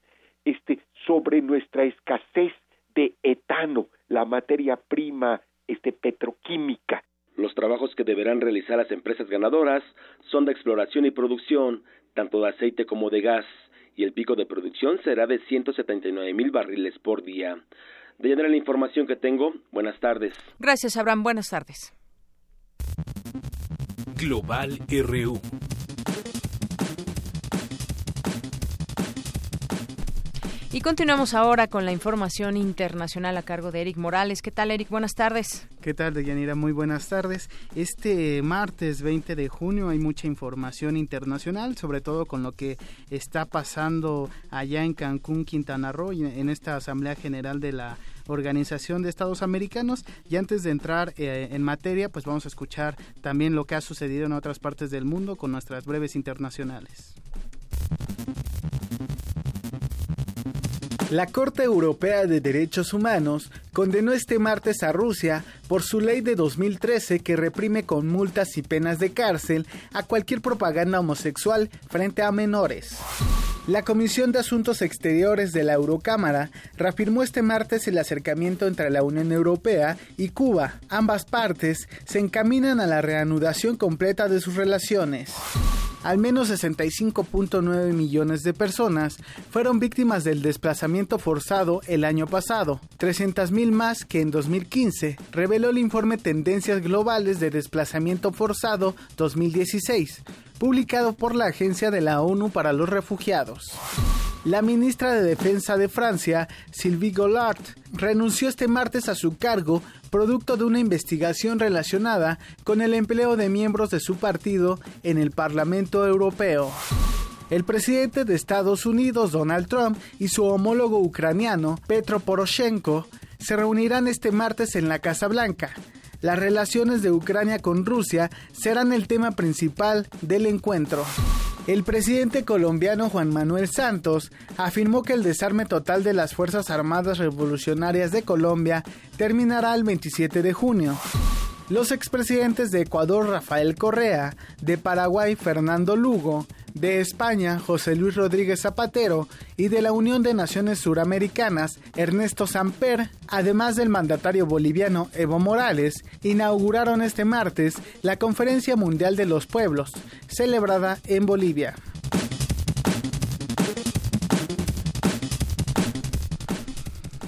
este, sobre nuestra escasez de etano, la materia prima este, petroquímica. Los trabajos que deberán realizar las empresas ganadoras son de exploración y producción, tanto de aceite como de gas, y el pico de producción será de 179 mil barriles por día. De la información que tengo, buenas tardes. Gracias, Abraham. Buenas tardes. Global RU. Y continuamos ahora con la información internacional a cargo de Eric Morales. ¿Qué tal, Eric? Buenas tardes. ¿Qué tal, Deyanira? Muy buenas tardes. Este martes 20 de junio hay mucha información internacional, sobre todo con lo que está pasando allá en Cancún, Quintana Roo, en esta Asamblea General de la Organización de Estados Americanos. Y antes de entrar eh, en materia, pues vamos a escuchar también lo que ha sucedido en otras partes del mundo con nuestras breves internacionales. La Corte Europea de Derechos Humanos condenó este martes a Rusia por su ley de 2013 que reprime con multas y penas de cárcel a cualquier propaganda homosexual frente a menores. La Comisión de Asuntos Exteriores de la Eurocámara reafirmó este martes el acercamiento entre la Unión Europea y Cuba. Ambas partes se encaminan a la reanudación completa de sus relaciones. Al menos 65.9 millones de personas fueron víctimas del desplazamiento forzado el año pasado, 300.000 más que en 2015, reveló el informe Tendencias Globales de Desplazamiento Forzado 2016, publicado por la Agencia de la ONU para los Refugiados. La ministra de Defensa de Francia, Sylvie Goulart, renunció este martes a su cargo producto de una investigación relacionada con el empleo de miembros de su partido en el Parlamento Europeo. El presidente de Estados Unidos, Donald Trump, y su homólogo ucraniano, Petro Poroshenko, se reunirán este martes en la Casa Blanca. Las relaciones de Ucrania con Rusia serán el tema principal del encuentro. El presidente colombiano Juan Manuel Santos afirmó que el desarme total de las Fuerzas Armadas Revolucionarias de Colombia terminará el 27 de junio. Los expresidentes de Ecuador Rafael Correa, de Paraguay Fernando Lugo, de España José Luis Rodríguez Zapatero y de la Unión de Naciones Suramericanas Ernesto Samper, además del mandatario boliviano Evo Morales, inauguraron este martes la Conferencia Mundial de los Pueblos, celebrada en Bolivia.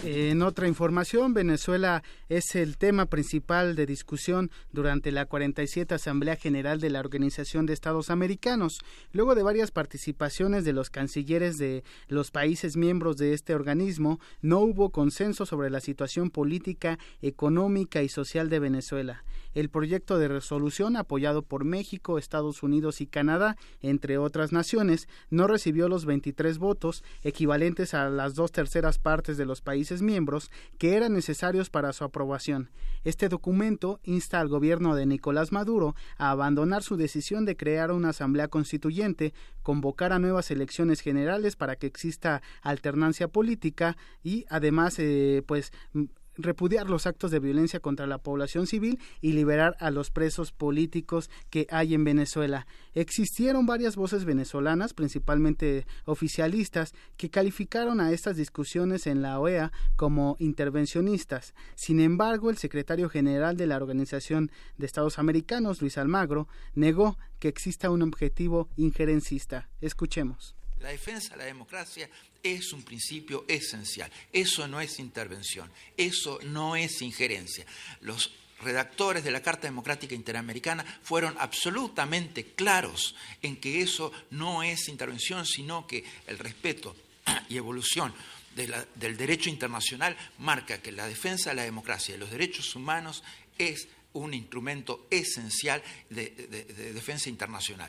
En otra información, Venezuela es el tema principal de discusión durante la 47 Asamblea General de la Organización de Estados Americanos. Luego de varias participaciones de los cancilleres de los países miembros de este organismo, no hubo consenso sobre la situación política, económica y social de Venezuela. El proyecto de resolución, apoyado por México, Estados Unidos y Canadá, entre otras naciones, no recibió los 23 votos, equivalentes a las dos terceras partes de los países miembros, que eran necesarios para su aprobación. Este documento insta al gobierno de Nicolás Maduro a abandonar su decisión de crear una asamblea constituyente, convocar a nuevas elecciones generales para que exista alternancia política y además eh, pues repudiar los actos de violencia contra la población civil y liberar a los presos políticos que hay en Venezuela. Existieron varias voces venezolanas, principalmente oficialistas, que calificaron a estas discusiones en la OEA como intervencionistas. Sin embargo, el secretario general de la Organización de Estados Americanos, Luis Almagro, negó que exista un objetivo injerencista. Escuchemos. La defensa de la democracia es un principio esencial. Eso no es intervención, eso no es injerencia. Los redactores de la Carta Democrática Interamericana fueron absolutamente claros en que eso no es intervención, sino que el respeto y evolución del derecho internacional marca que la defensa de la democracia y los derechos humanos es un instrumento esencial de defensa internacional.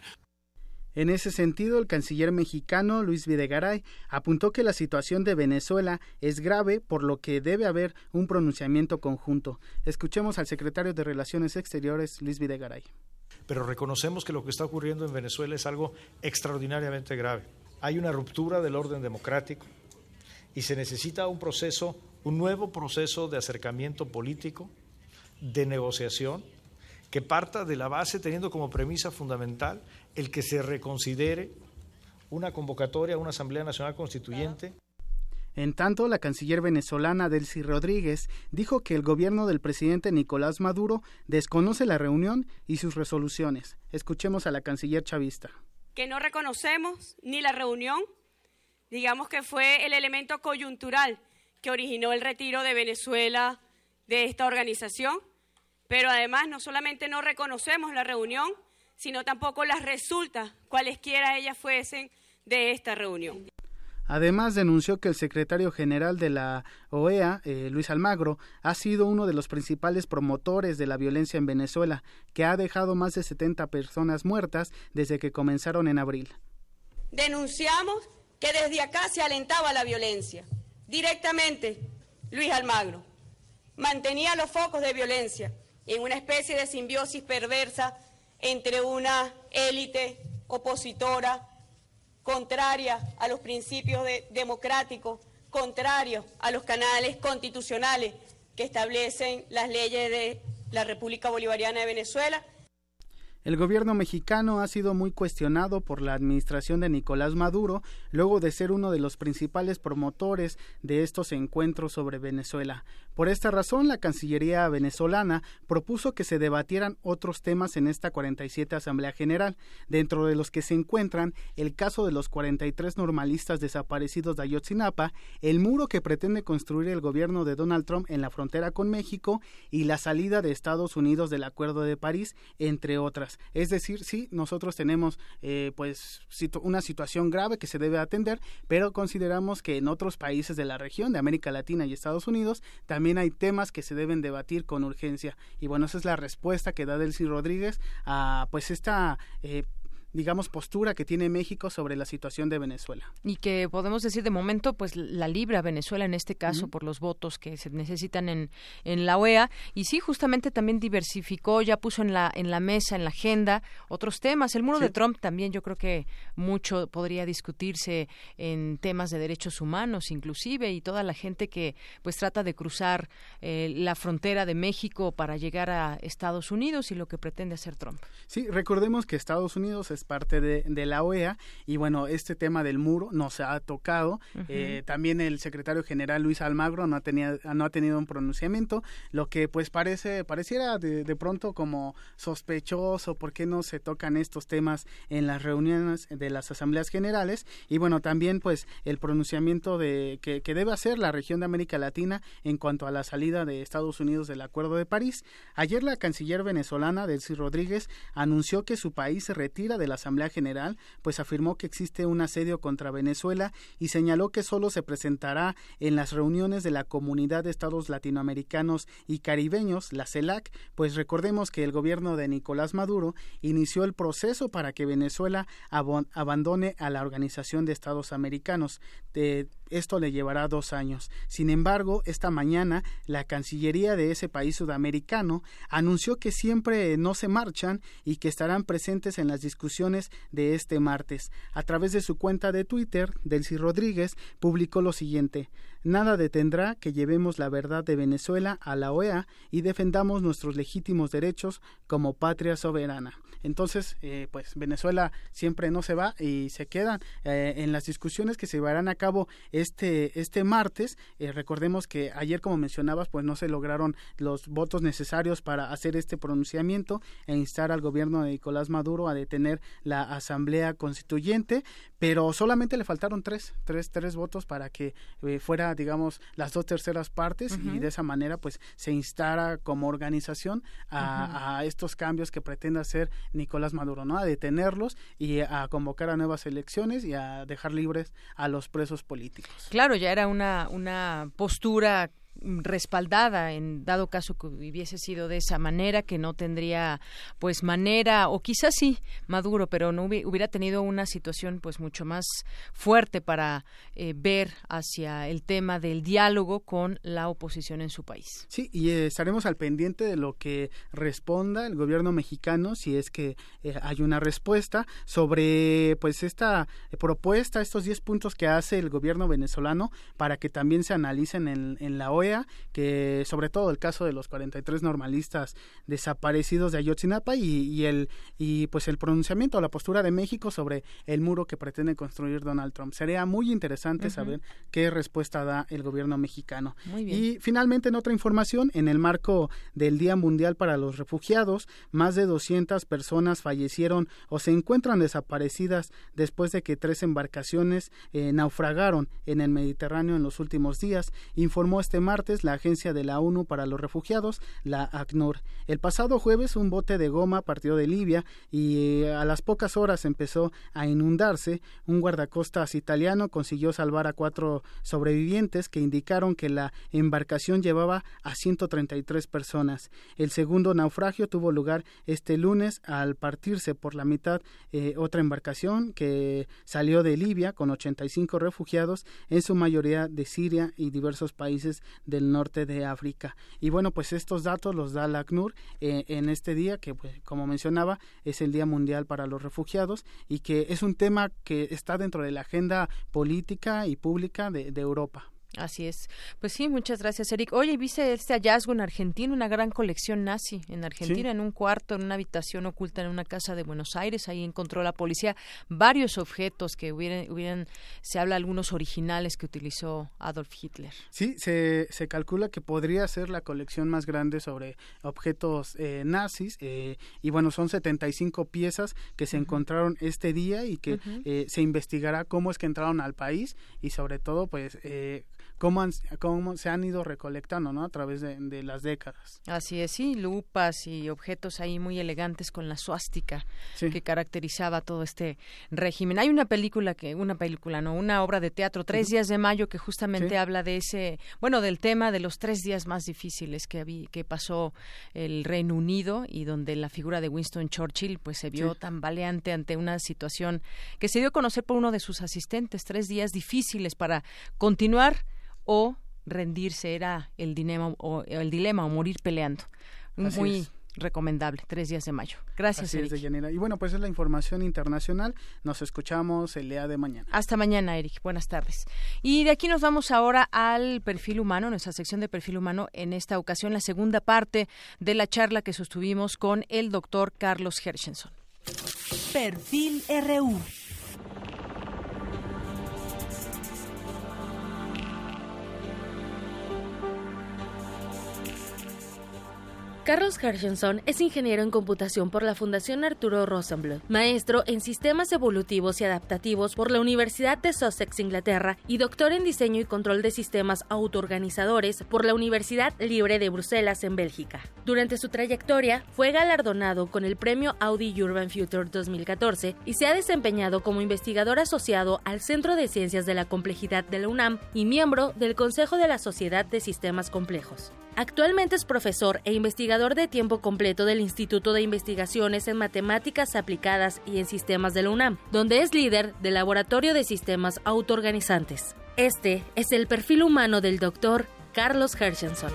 En ese sentido, el canciller mexicano Luis Videgaray apuntó que la situación de Venezuela es grave, por lo que debe haber un pronunciamiento conjunto. Escuchemos al secretario de Relaciones Exteriores, Luis Videgaray. Pero reconocemos que lo que está ocurriendo en Venezuela es algo extraordinariamente grave. Hay una ruptura del orden democrático y se necesita un proceso, un nuevo proceso de acercamiento político, de negociación, que parta de la base teniendo como premisa fundamental el que se reconsidere una convocatoria a una Asamblea Nacional Constituyente. En tanto, la canciller venezolana Delcy Rodríguez dijo que el gobierno del presidente Nicolás Maduro desconoce la reunión y sus resoluciones. Escuchemos a la canciller chavista. Que no reconocemos ni la reunión, digamos que fue el elemento coyuntural que originó el retiro de Venezuela de esta organización, pero además no solamente no reconocemos la reunión, sino tampoco las resultas, cualesquiera ellas fuesen, de esta reunión. Además, denunció que el secretario general de la OEA, eh, Luis Almagro, ha sido uno de los principales promotores de la violencia en Venezuela, que ha dejado más de 70 personas muertas desde que comenzaron en abril. Denunciamos que desde acá se alentaba la violencia. Directamente, Luis Almagro mantenía los focos de violencia en una especie de simbiosis perversa entre una élite opositora contraria a los principios democráticos contrario a los canales constitucionales que establecen las leyes de la República Bolivariana de Venezuela el gobierno mexicano ha sido muy cuestionado por la administración de Nicolás Maduro, luego de ser uno de los principales promotores de estos encuentros sobre Venezuela. Por esta razón, la Cancillería venezolana propuso que se debatieran otros temas en esta 47 Asamblea General, dentro de los que se encuentran el caso de los 43 normalistas desaparecidos de Ayotzinapa, el muro que pretende construir el gobierno de Donald Trump en la frontera con México y la salida de Estados Unidos del Acuerdo de París, entre otras. Es decir, sí, nosotros tenemos eh, pues una situación grave que se debe atender, pero consideramos que en otros países de la región, de América Latina y Estados Unidos, también hay temas que se deben debatir con urgencia. Y bueno, esa es la respuesta que da Delcy Rodríguez a pues esta eh, digamos, postura que tiene México sobre la situación de Venezuela. Y que podemos decir de momento, pues la libra Venezuela en este caso por los votos que se necesitan en, en la OEA. Y sí, justamente también diversificó, ya puso en la, en la mesa, en la agenda, otros temas. El muro de Trump también yo creo que mucho podría discutirse en temas de derechos humanos, inclusive, y toda la gente que pues trata de cruzar eh, la frontera de México para llegar a Estados Unidos y lo que pretende hacer Trump. Sí, recordemos que Estados Unidos es parte de, la OEA y bueno, este tema del muro no se ha tocado. Eh, también el secretario general Luis Almagro no ha, tenido, no ha tenido un pronunciamiento, lo que pues parece, pareciera de, de pronto como sospechoso, ¿por qué no se tocan estos temas en las reuniones de las asambleas generales? Y bueno, también pues el pronunciamiento de que, que debe hacer la región de América Latina en cuanto a la salida de Estados Unidos del Acuerdo de París. Ayer la canciller venezolana, Delcy Rodríguez, anunció que su país se retira de la Asamblea General, pues afirmó que existe un asedio contra Venezuela y señaló que solo se presentará en las reuniones de la Comunidad de Estados Latinoamericanos y Caribeños, la CELAC, pues recordemos que el gobierno de Nicolás Maduro inició el proceso para que Venezuela abandone a la Organización de Estados Americanos. De, esto le llevará dos años. Sin embargo, esta mañana la Cancillería de ese país sudamericano anunció que siempre no se marchan y que estarán presentes en las discusiones de este martes. A través de su cuenta de Twitter, Delcy Rodríguez publicó lo siguiente Nada detendrá que llevemos la verdad de Venezuela a la OEA y defendamos nuestros legítimos derechos como patria soberana. Entonces, eh, pues Venezuela siempre no se va y se quedan eh, en las discusiones que se llevarán a cabo este, este martes. Eh, recordemos que ayer, como mencionabas, pues no se lograron los votos necesarios para hacer este pronunciamiento e instar al gobierno de Nicolás Maduro a detener la Asamblea Constituyente, pero solamente le faltaron tres, tres, tres votos para que fuera digamos, las dos terceras partes y de esa manera, pues, se instara como organización a, a, estos cambios que pretende hacer Nicolás Maduro, ¿no? A detenerlos y a convocar a nuevas elecciones y a dejar libres a los presos políticos. Claro, ya era una, una postura respaldada en dado caso que hubiese sido de esa manera que no tendría pues manera o quizás sí Maduro pero no hubiera tenido una situación pues mucho más fuerte para eh, ver hacia el tema del diálogo con la oposición en su país. Sí y eh, estaremos al pendiente de lo que responda el gobierno mexicano si es que eh, hay una respuesta sobre pues esta propuesta estos 10 puntos que hace el gobierno venezolano para que también se analicen en, en la OEA que sobre todo el caso de los 43 normalistas desaparecidos de Ayotzinapa y, el y pues el pronunciamiento o la postura de México sobre el muro que pretende construir Donald Trump. Sería muy interesante saber qué respuesta da el gobierno mexicano. Y finalmente en otra información, en el marco del Día Mundial para los Refugiados, más de 200 personas fallecieron o se encuentran desaparecidas después de que tres embarcaciones eh, naufragaron en el Mediterráneo en los últimos días, informó este martes la Agencia de la ONU para los Refugiados, la ACNUR. El pasado jueves un bote de goma partió de Libia y eh, a las pocas horas empezó a inundarse. Un guardacostas italiano consiguió salvar a cuatro sobrevivientes que indicaron que la embarcación llevaba a 133 personas. El segundo naufragio tuvo lugar este lunes al partirse por la mitad eh, otra embarcación que salió de Libia con 85 refugiados, en su mayoría de Siria y diversos países del norte de África. Y bueno, pues estos datos los da la ACNUR eh, en este día, que pues, como mencionaba, es el Día Mundial para los Refugiados y que es un tema que está dentro de la agenda política y pública de, Europa. Así es. Pues sí, muchas gracias, Eric. Oye, viste este hallazgo en Argentina, una gran colección nazi en Argentina, en un cuarto, en una habitación oculta en una casa de Buenos Aires. Ahí encontró la policía varios objetos que hubieran, hubieran se habla algunos originales que utilizó Adolf Hitler. Sí, se, se calcula que podría ser la colección más grande sobre objetos eh, nazis. Eh, y bueno, son 75 piezas que se encontraron este día y que eh, se investigará cómo es que entraron al país y sobre todo, pues, cómo, cómo se han ido recolectando ¿no? a través de, las décadas. Así es, sí, lupas y objetos ahí muy elegantes con la suástica que caracterizaba todo este régimen. Hay una película que, una película, no, una obra de teatro, Tres días de mayo, que justamente habla de ese, bueno, del tema de los tres días más difíciles que, que pasó el Reino Unido y donde la figura de Winston Churchill pues se vio tan valiente ante una situación que se dio a conocer por uno de sus asistentes, tres días difíciles para continuar o rendirse era el dilema o, el dilema o morir peleando. Muy recomendable, tres días de mayo. Gracias, Eric. y bueno, pues es la información internacional. Nos escuchamos el día de mañana. Hasta mañana, Eric. Buenas tardes. Y de aquí nos vamos ahora al perfil humano, nuestra sección de perfil humano. En esta ocasión, la segunda parte de la charla que sostuvimos con el doctor Carlos Hershenson. Perfil RU. Carlos Hershenson es ingeniero en computación por la Fundación Arturo Rosenbluth, maestro en sistemas evolutivos y adaptativos por la Universidad de Sussex, Inglaterra, y doctor en diseño y control de sistemas autoorganizadores por la Universidad Libre de Bruselas, en Bélgica. Durante su trayectoria, fue galardonado con el premio Audi Urban Future 2014 y se ha desempeñado como investigador asociado al Centro de Ciencias de la Complejidad de la UNAM y miembro del Consejo de la Sociedad de Sistemas Complejos. Actualmente es profesor e investigador de tiempo completo del Instituto de Investigaciones en Matemáticas Aplicadas y en Sistemas de la UNAM, donde es líder del Laboratorio de Sistemas Autoorganizantes. Este es el perfil humano del doctor Carlos Hershenson.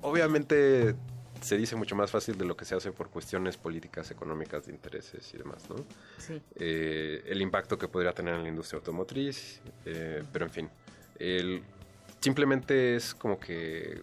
Obviamente se dice mucho más fácil de lo que se hace por cuestiones políticas, económicas, de intereses y demás, ¿no? Sí. Eh, el impacto que podría tener en la industria automotriz, eh, pero en fin. El, simplemente es como que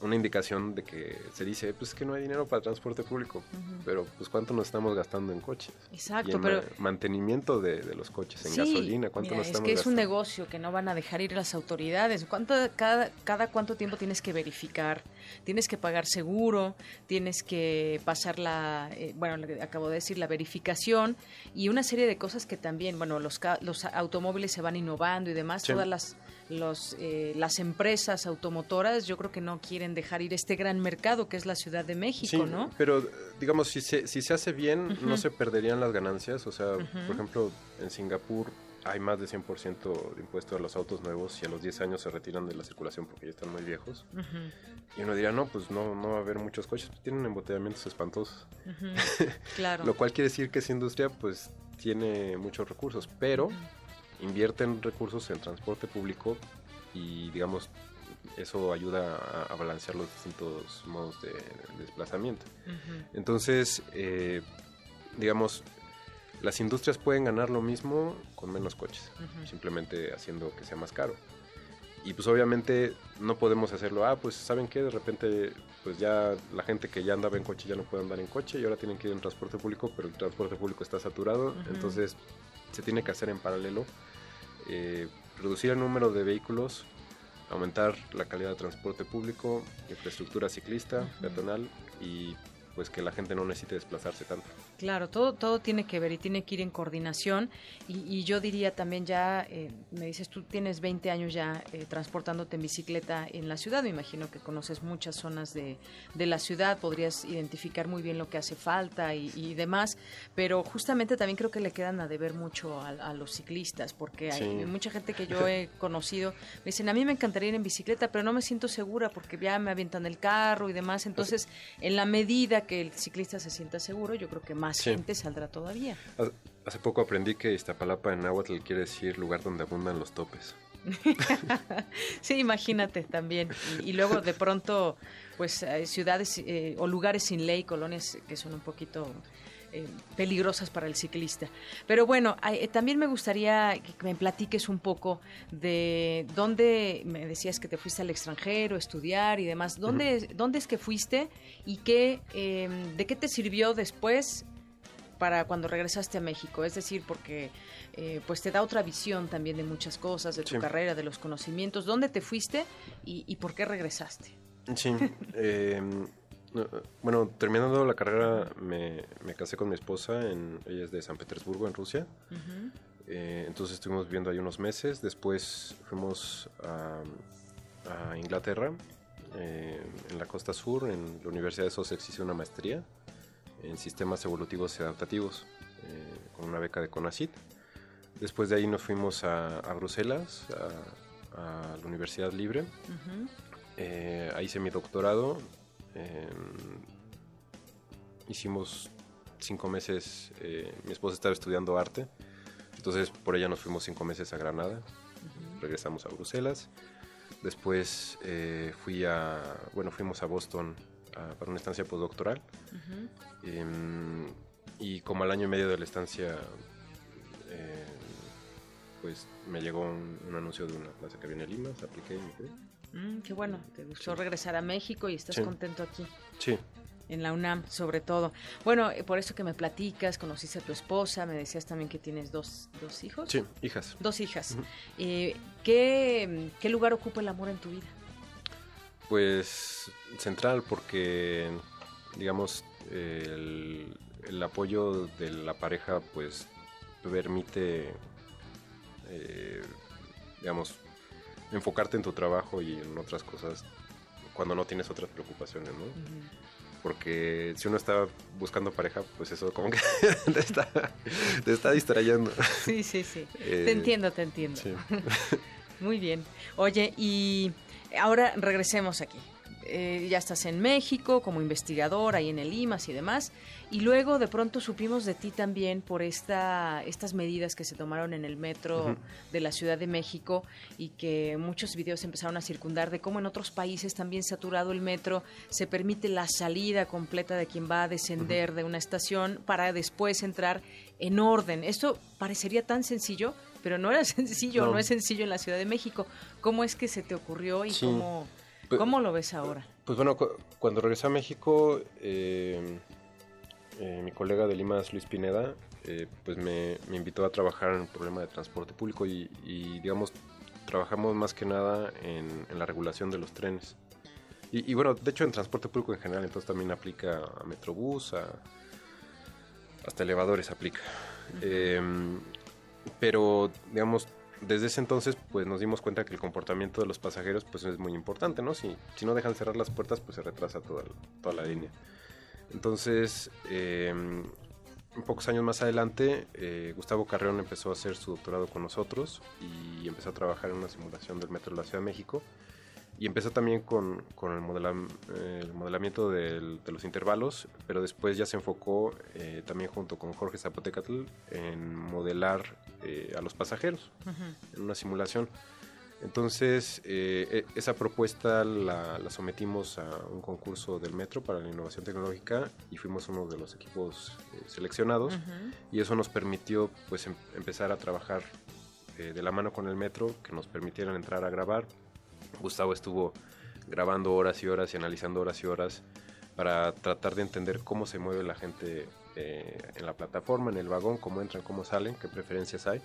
una indicación de que se dice pues que no hay dinero para transporte público, pero pues cuánto nos estamos gastando en coches. Exacto, pero mantenimiento de, los coches, en gasolina, cuánto nos estamos Es que es un negocio que no van a dejar ir las autoridades. ¿Cuánto, cada, cada cuánto tiempo tienes que verificar? Tienes que pagar seguro, tienes que pasar la, eh, bueno, acabo de decir, la verificación y una serie de cosas que también, bueno, los, los automóviles se van innovando y demás, todas las los, eh, las empresas automotoras yo creo que no quieren dejar ir este gran mercado que es la Ciudad de México, ¿no? Pero digamos, si se, si se hace bien, no se perderían las ganancias. O sea, por ejemplo, en Singapur hay más de 100% de impuesto a los autos nuevos y a los 10 años se retiran de la circulación porque ya están muy viejos. Y uno diría, no, pues no, no va a haber muchos coches, tienen embotellamientos espantosos. claro. Lo cual quiere decir que esa industria pues tiene muchos recursos, pero invierten recursos en transporte público y digamos eso ayuda a, balancear los distintos modos de, desplazamiento. Entonces, eh, digamos, las industrias pueden ganar lo mismo con menos coches, simplemente haciendo que sea más caro. Y pues obviamente no podemos hacerlo, ah, pues saben que de repente pues ya la gente que ya andaba en coche ya no puede andar en coche y ahora tienen que ir en transporte público, pero el transporte público está saturado, entonces se tiene que hacer en paralelo eh, reducir el número de vehículos, aumentar la calidad de transporte público, infraestructura ciclista, peatonal y pues que la gente no necesite desplazarse tanto. Claro, todo, todo tiene que ver y tiene que ir en coordinación. Y, yo diría también ya, eh, me dices, tú tienes 20 años ya eh, transportándote en bicicleta en la ciudad. Me imagino que conoces muchas zonas de, la ciudad, podrías identificar muy bien lo que hace falta y, demás. Pero justamente también creo que le quedan a deber mucho a, los ciclistas, porque hay mucha gente que yo he conocido. Me dicen, a mí me encantaría ir en bicicleta, pero no me siento segura porque ya me avientan el carro y demás. Entonces, en la medida que el ciclista se sienta seguro, yo creo que más gente saldrá todavía. Hace poco aprendí que Iztapalapa en náhuatl quiere decir lugar donde abundan los topes. sí, imagínate también. Y, luego de pronto, pues ciudades eh, o lugares sin ley, colonias que son un poquito eh, peligrosas para el ciclista. Pero bueno, eh, también me gustaría que me platiques un poco de dónde, me decías que te fuiste al extranjero, estudiar y demás, ¿dónde, ¿dónde es que fuiste y qué, em, de qué te sirvió después para cuando regresaste a México? Es decir, porque eh, pues te da otra visión también de muchas cosas, de tu carrera, de los conocimientos. ¿Dónde te fuiste y, y por qué regresaste? Sí, eh, bueno, terminando la carrera me, casé con mi esposa, en, ella es de San Petersburgo, en Rusia. Eh, entonces estuvimos viviendo ahí unos meses, después fuimos a, Inglaterra, eh, en la costa sur, en la Universidad de Sussex hice una maestría en sistemas evolutivos y adaptativos, eh, con una beca de CONACYT. Después de ahí nos fuimos a, Bruselas, a, la Universidad Libre. ahí hice mi doctorado Em, hicimos cinco meses, eh, mi esposa estaba estudiando arte, entonces por ella nos fuimos cinco meses a Granada, regresamos a Bruselas, después eh, fui a, bueno, fuimos a Boston para una estancia postdoctoral em, y como al año y medio de la estancia em, pues me llegó un, anuncio de una plaza que viene en Lima, se apliqué y me quedé. Mm, qué bueno, te gustó regresar a México y estás contento aquí. Sí. En la UNAM, sobre todo. Bueno, eh, por eso que me platicas, conociste a tu esposa, me decías también que tienes dos, dos hijos. Sí, hijas. Dos hijas. Eh, ¿qué, ¿Qué lugar ocupa el amor en tu vida? Pues central, porque, digamos, el, el apoyo de la pareja, pues, permite, eh, digamos, enfocarte en tu trabajo y en otras cosas cuando no tienes otras preocupaciones, ¿no? Porque si uno está buscando pareja, pues eso como que te, está, te está distrayendo. Sí, sí, sí. te eh, entiendo, te entiendo. Muy bien. Oye, y ahora regresemos aquí. Eh, ya estás en México como investigador ahí en el IMAS y demás, y luego de pronto supimos de ti también por esta, estas medidas que se tomaron en el metro de la Ciudad de México y que muchos videos empezaron a circundar de cómo en otros países también saturado el metro se permite la salida completa de quien va a descender de una estación para después entrar en orden. Esto parecería tan sencillo, pero no era sencillo, no, es sencillo en la Ciudad de México. ¿Cómo es que se te ocurrió y cómo pues, ¿Cómo lo ves ahora? Pues bueno, cuando regresé a México, eh, eh, mi colega de Lima, Luis Pineda, eh, pues me, invitó a trabajar en el problema de transporte público y, digamos, trabajamos más que nada en, la regulación de los trenes. Y, bueno, de hecho en transporte público en general, entonces también aplica a Metrobús, a, hasta elevadores aplica. pero, digamos, desde ese entonces pues nos dimos cuenta que el comportamiento de los pasajeros pues es muy importante, ¿no? Si, si no dejan cerrar las puertas pues se retrasa toda, toda la línea. Entonces, eh, pocos años más adelante, eh, Gustavo Carreón empezó a hacer su doctorado con nosotros y empezó a trabajar en una simulación del metro de la Ciudad de México y empezó también con, con el, modelamiento de los intervalos, pero después ya se enfocó eh, también junto con Jorge Zapotecatl en modelar eh, a los pasajeros en una simulación. Entonces, eh, e, esa propuesta la, sometimos a un concurso del metro para la innovación tecnológica y fuimos uno de los equipos seleccionados y eso nos permitió pues em, empezar a trabajar de la mano con el metro, que nos permitieran entrar a grabar, Gustavo estuvo grabando horas y horas y analizando horas y horas para tratar de entender cómo se mueve la gente eh, en la plataforma, en el vagón, cómo entran, cómo salen, qué preferencias hay.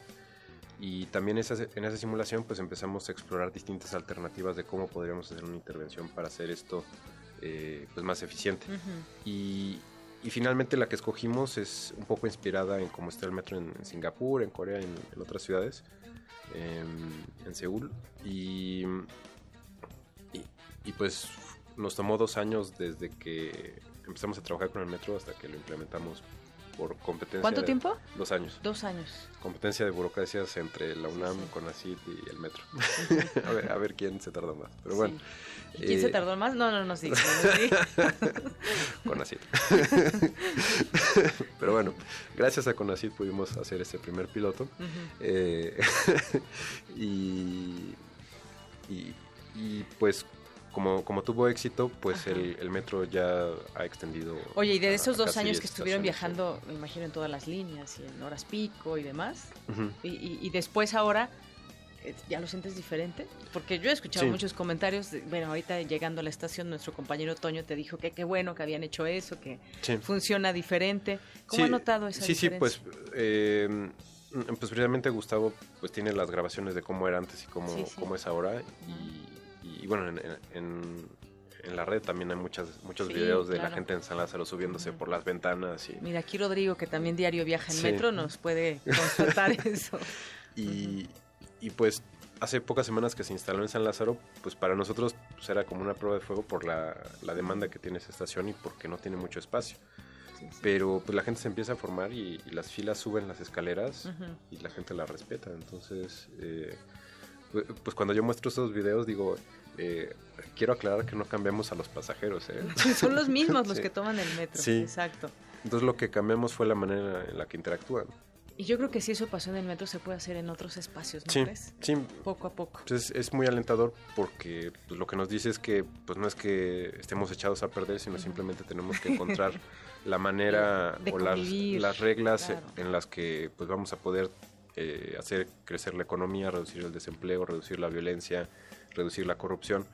Y también en esa simulación pues empezamos a explorar distintas alternativas de cómo podríamos hacer una intervención para hacer esto eh, pues más eficiente. y, finalmente la que escogimos es un poco inspirada en cómo está el metro en, Singapur, en Corea, en, en otras ciudades, en Seúl. Y y, pues nos tomó dos años desde que empezamos a trabajar con el metro hasta que lo implementamos por competencia. ¿Cuánto tiempo? Dos años. Dos años. Competencia de burocracias entre la UNAM, sí, CONACYT y el metro. a, ver, a ver quién se tarda más. Pero bueno. ¿Y quién se eh, tardó más? No, no, no, sí. CONACYT. Pero bueno, gracias a CONACYT pudimos hacer ese primer piloto. eh, y, y, y pues como, como tuvo éxito, pues el, el, metro ya ha extendido. Oye, y de esos dos años que estuvieron viajando, me imagino, en todas las líneas y en horas pico y demás, y, y, después ahora, eh, ¿ya lo sientes diferente? Porque yo he escuchado muchos comentarios, bueno, ahorita llegando a la estación, nuestro compañero Toño te dijo que qué bueno que habían hecho eso, que funciona diferente. ¿Cómo ha notado esa diferencia? Sí, sí, pues... Eh, pues precisamente Gustavo pues tiene las grabaciones de cómo era antes y cómo, cómo es ahora y, y bueno, en, en, en, la red también hay muchas, muchos videos de la gente en San Lázaro subiéndose por las ventanas. Y... Mira, aquí Rodrigo, que también diario viaja en metro, nos puede constatar eso. Y, y pues hace pocas semanas que se instaló en San Lázaro, pues para nosotros pues era como una prueba de fuego por la, la demanda que tiene esa estación y porque no tiene mucho espacio. Pero pues la gente se empieza a formar y, las filas suben las escaleras y la gente la respeta. Entonces, eh, pues cuando yo muestro esos videos digo, eh, quiero aclarar que no cambiamos a los pasajeros. ¿eh? Son los mismos los que toman el metro. Sí. Exacto. Entonces lo que cambiamos fue la manera en la que interactúan. Y yo creo que si eso pasó en el metro se puede hacer en otros espacios, ¿no sí, crees? Sí. Poco a poco. Entonces pues, es muy alentador porque pues, lo que nos dice es que pues no es que estemos echados a perder, sino simplemente tenemos que encontrar la manera o las, las reglas en las que pues vamos a poder eh, hacer crecer la economía, reducir el desempleo, reducir la violencia, reducir la corrupción,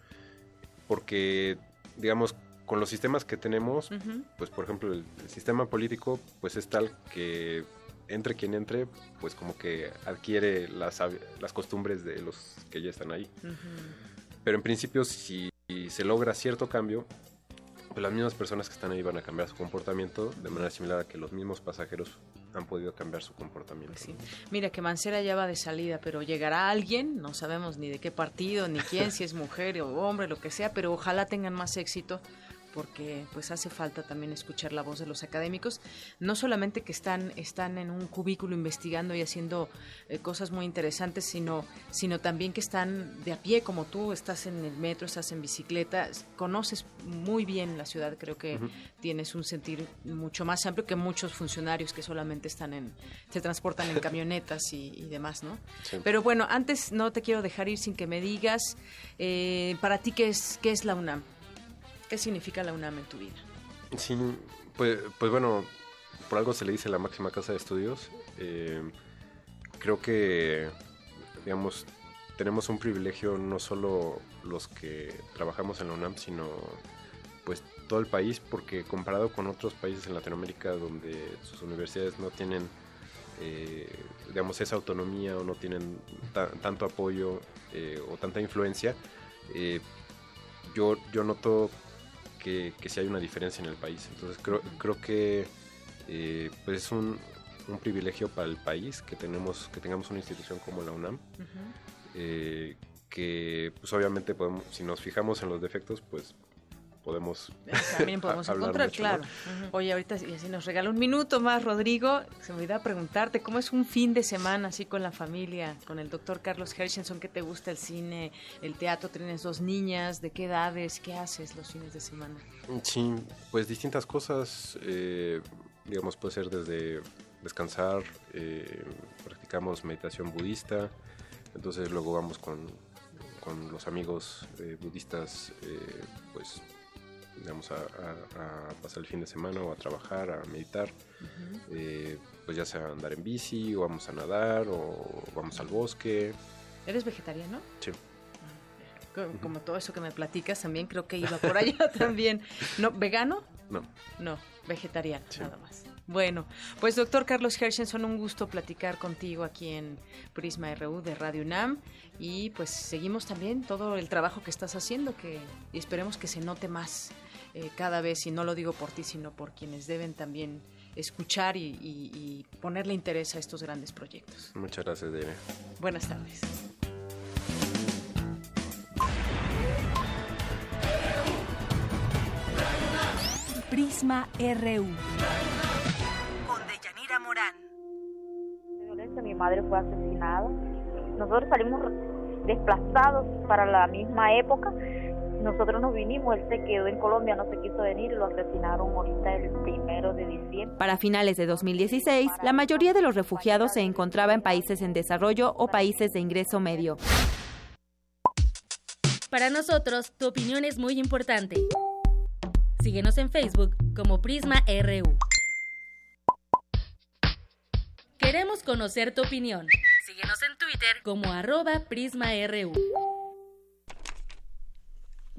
porque, digamos, con los sistemas que tenemos, pues por ejemplo el, sistema político pues es tal que entre quien entre, pues como que adquiere las, las costumbres de los que ya están ahí. Pero en principio si se logra cierto cambio, pues las mismas personas que están ahí van a cambiar su comportamiento de manera similar a que los mismos pasajeros han podido cambiar su comportamiento. Pues Mira que Mancera ya va de salida, pero llegará alguien, no sabemos ni de qué partido, ni quién, si es mujer o hombre, lo que sea, pero ojalá tengan más éxito porque pues hace falta también escuchar la voz de los académicos, no solamente que están, están en un cubículo investigando y haciendo eh, cosas muy interesantes, sino, sino también que están de a pie como tú, estás en el metro, estás en bicicleta, conoces muy bien la ciudad, creo que tienes un sentir mucho más amplio que muchos funcionarios que solamente están en, se transportan en camionetas y, demás, ¿no? Pero bueno, antes no te quiero dejar ir sin que me digas, eh, para ti, ¿qué es, qué es la UNAM? ¿Qué significa la UNAM en tu vida? Sí, pues, pues bueno, por algo se le dice la máxima casa de estudios. Eh, creo que, digamos, tenemos un privilegio no solo los que trabajamos en la UNAM, sino pues todo el país, porque comparado con otros países en Latinoamérica donde sus universidades no tienen, eh, digamos, esa autonomía o no tienen tanto apoyo eh, o tanta influencia, yo, yo noto que, que sí hay una diferencia en el país. Entonces creo, creo que eh, pues es un, un, privilegio para el país que tenemos que tengamos una institución como la UNAM. Eh, que pues obviamente podemos, si nos fijamos en los defectos, pues podemos también podemos encontrar, claro. Oye, ahorita y así nos regala un minuto más, Rodrigo. Se me olvidó preguntarte cómo es un fin de semana así con la familia, con el doctor Carlos Hershenson, ¿qué te gusta el cine, el teatro? Tienes dos niñas, ¿de qué edades? ¿Qué haces los fines de semana? Sí, pues distintas cosas. Eh, digamos, puede ser desde descansar, eh, practicamos meditación budista, entonces luego vamos con, con los amigos eh, budistas, pues digamos, a, pasar el fin de semana o a trabajar, a meditar, eh, pues ya sea andar en bici o vamos a nadar o vamos al bosque. ¿Eres vegetariano? Sí. Ah, como, todo eso que me platicas también creo que iba por allá también. ¿No, ¿Vegano? No. No, vegetariano, nada más. Bueno, pues doctor Carlos Hershenson, un gusto platicar contigo aquí en Prisma RU de Radio UNAM y pues seguimos también todo el trabajo que estás haciendo que y esperemos que se note más eh, cada vez, y no lo digo por ti, sino por quienes deben también escuchar y, ponerle interés a estos grandes proyectos. Muchas gracias, Dere. Buenas tardes. Prisma RU. Con Deyanira Morán. Mi madre fue asesinada. Nosotros salimos desplazados para la misma época nosotros nos vinimos, él se quedó en Colombia, no se quiso venir y lo asesinaron ahorita el primero de diciembre. Para finales de 2016, la mayoría de los refugiados se encontraba en países en desarrollo o países de ingreso medio. Para nosotros, tu opinión es muy importante. Síguenos en Facebook como Prisma RU. Queremos conocer tu opinión. Síguenos en Twitter como arroba PrismaRU.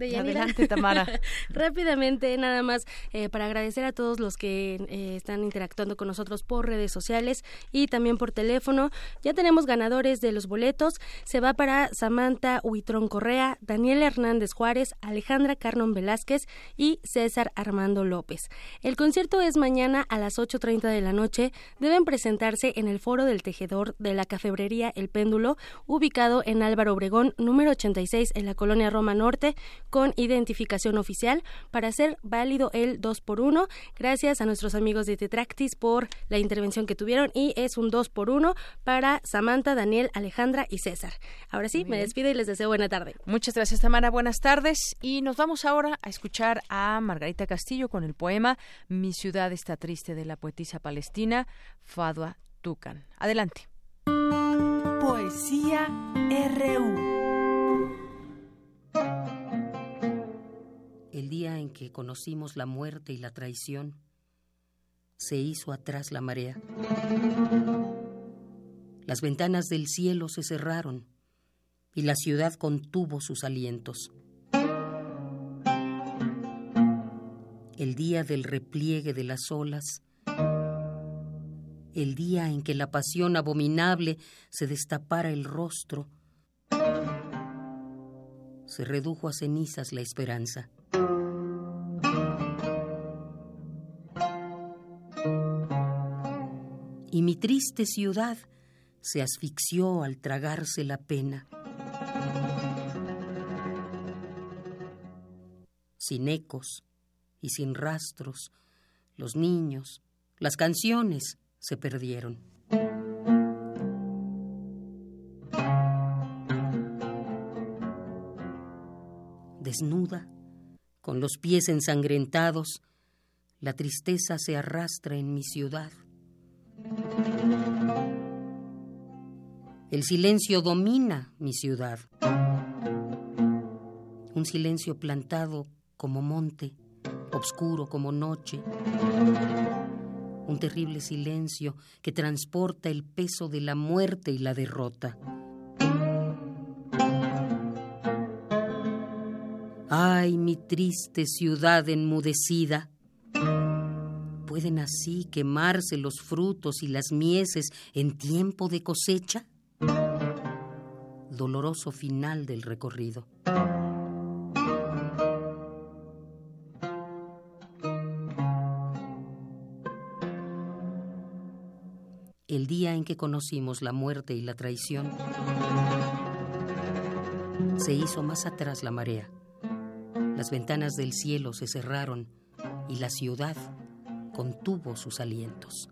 Adelante, Tamara. Rápidamente, nada más, eh, para agradecer a todos los que eh, están interactuando con nosotros por redes sociales y también por teléfono. Ya tenemos ganadores de los boletos. Se va para Samantha Huitrón Correa, Daniel Hernández Juárez, Alejandra Carnon Velázquez y César Armando López. El concierto es mañana a las 8.30 de la noche. Deben presentarse en el Foro del Tejedor de la Cafebrería El Péndulo, ubicado en Álvaro Obregón, número 86, en la colonia Roma Norte con identificación oficial para hacer válido el 2 por 1 Gracias a nuestros amigos de Tetractis por la intervención que tuvieron y es un 2 por 1 para Samantha, Daniel, Alejandra y César. Ahora sí, me despido y les deseo buena tarde. Muchas gracias, Tamara. Buenas tardes. Y nos vamos ahora a escuchar a Margarita Castillo con el poema Mi ciudad está triste de la poetisa palestina Fadwa Tucan. Adelante. Poesía RU. El día en que conocimos la muerte y la traición, se hizo atrás la marea. Las ventanas del cielo se cerraron y la ciudad contuvo sus alientos. El día del repliegue de las olas, el día en que la pasión abominable se destapara el rostro, se redujo a cenizas la esperanza. Mi triste ciudad se asfixió al tragarse la pena. Sin ecos y sin rastros, los niños, las canciones se perdieron. Desnuda, con los pies ensangrentados, la tristeza se arrastra en mi ciudad. El silencio domina mi ciudad. Un silencio plantado como monte, oscuro como noche. Un terrible silencio que transporta el peso de la muerte y la derrota. Ay, mi triste ciudad enmudecida ¿Pueden así quemarse los frutos y las mieses en tiempo de cosecha? Doloroso final del recorrido. El día en que conocimos la muerte y la traición, se hizo más atrás la marea. Las ventanas del cielo se cerraron y la ciudad contuvo sus alientos.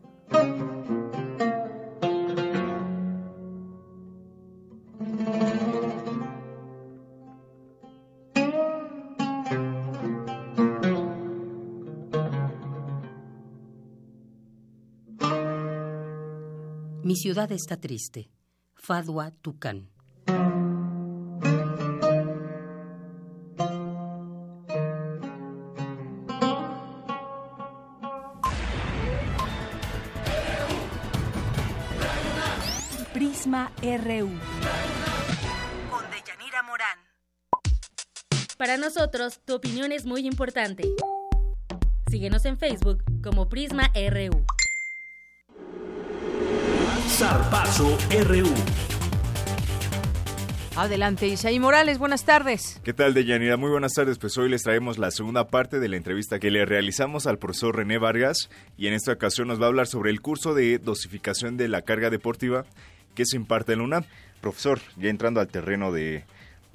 Ciudad está triste. Fadua Tucán. RU. Con Deyanira Morán. Para nosotros, tu opinión es muy importante. Síguenos en Facebook como Prisma RU. Zarpazo RU. Adelante, Isaí Morales, buenas tardes. ¿Qué tal, Deyanira? Muy buenas tardes. Pues hoy les traemos la segunda parte de la entrevista que le realizamos al profesor René Vargas y en esta ocasión nos va a hablar sobre el curso de dosificación de la carga deportiva que se imparte en la UNAM. Profesor, ya entrando al terreno de,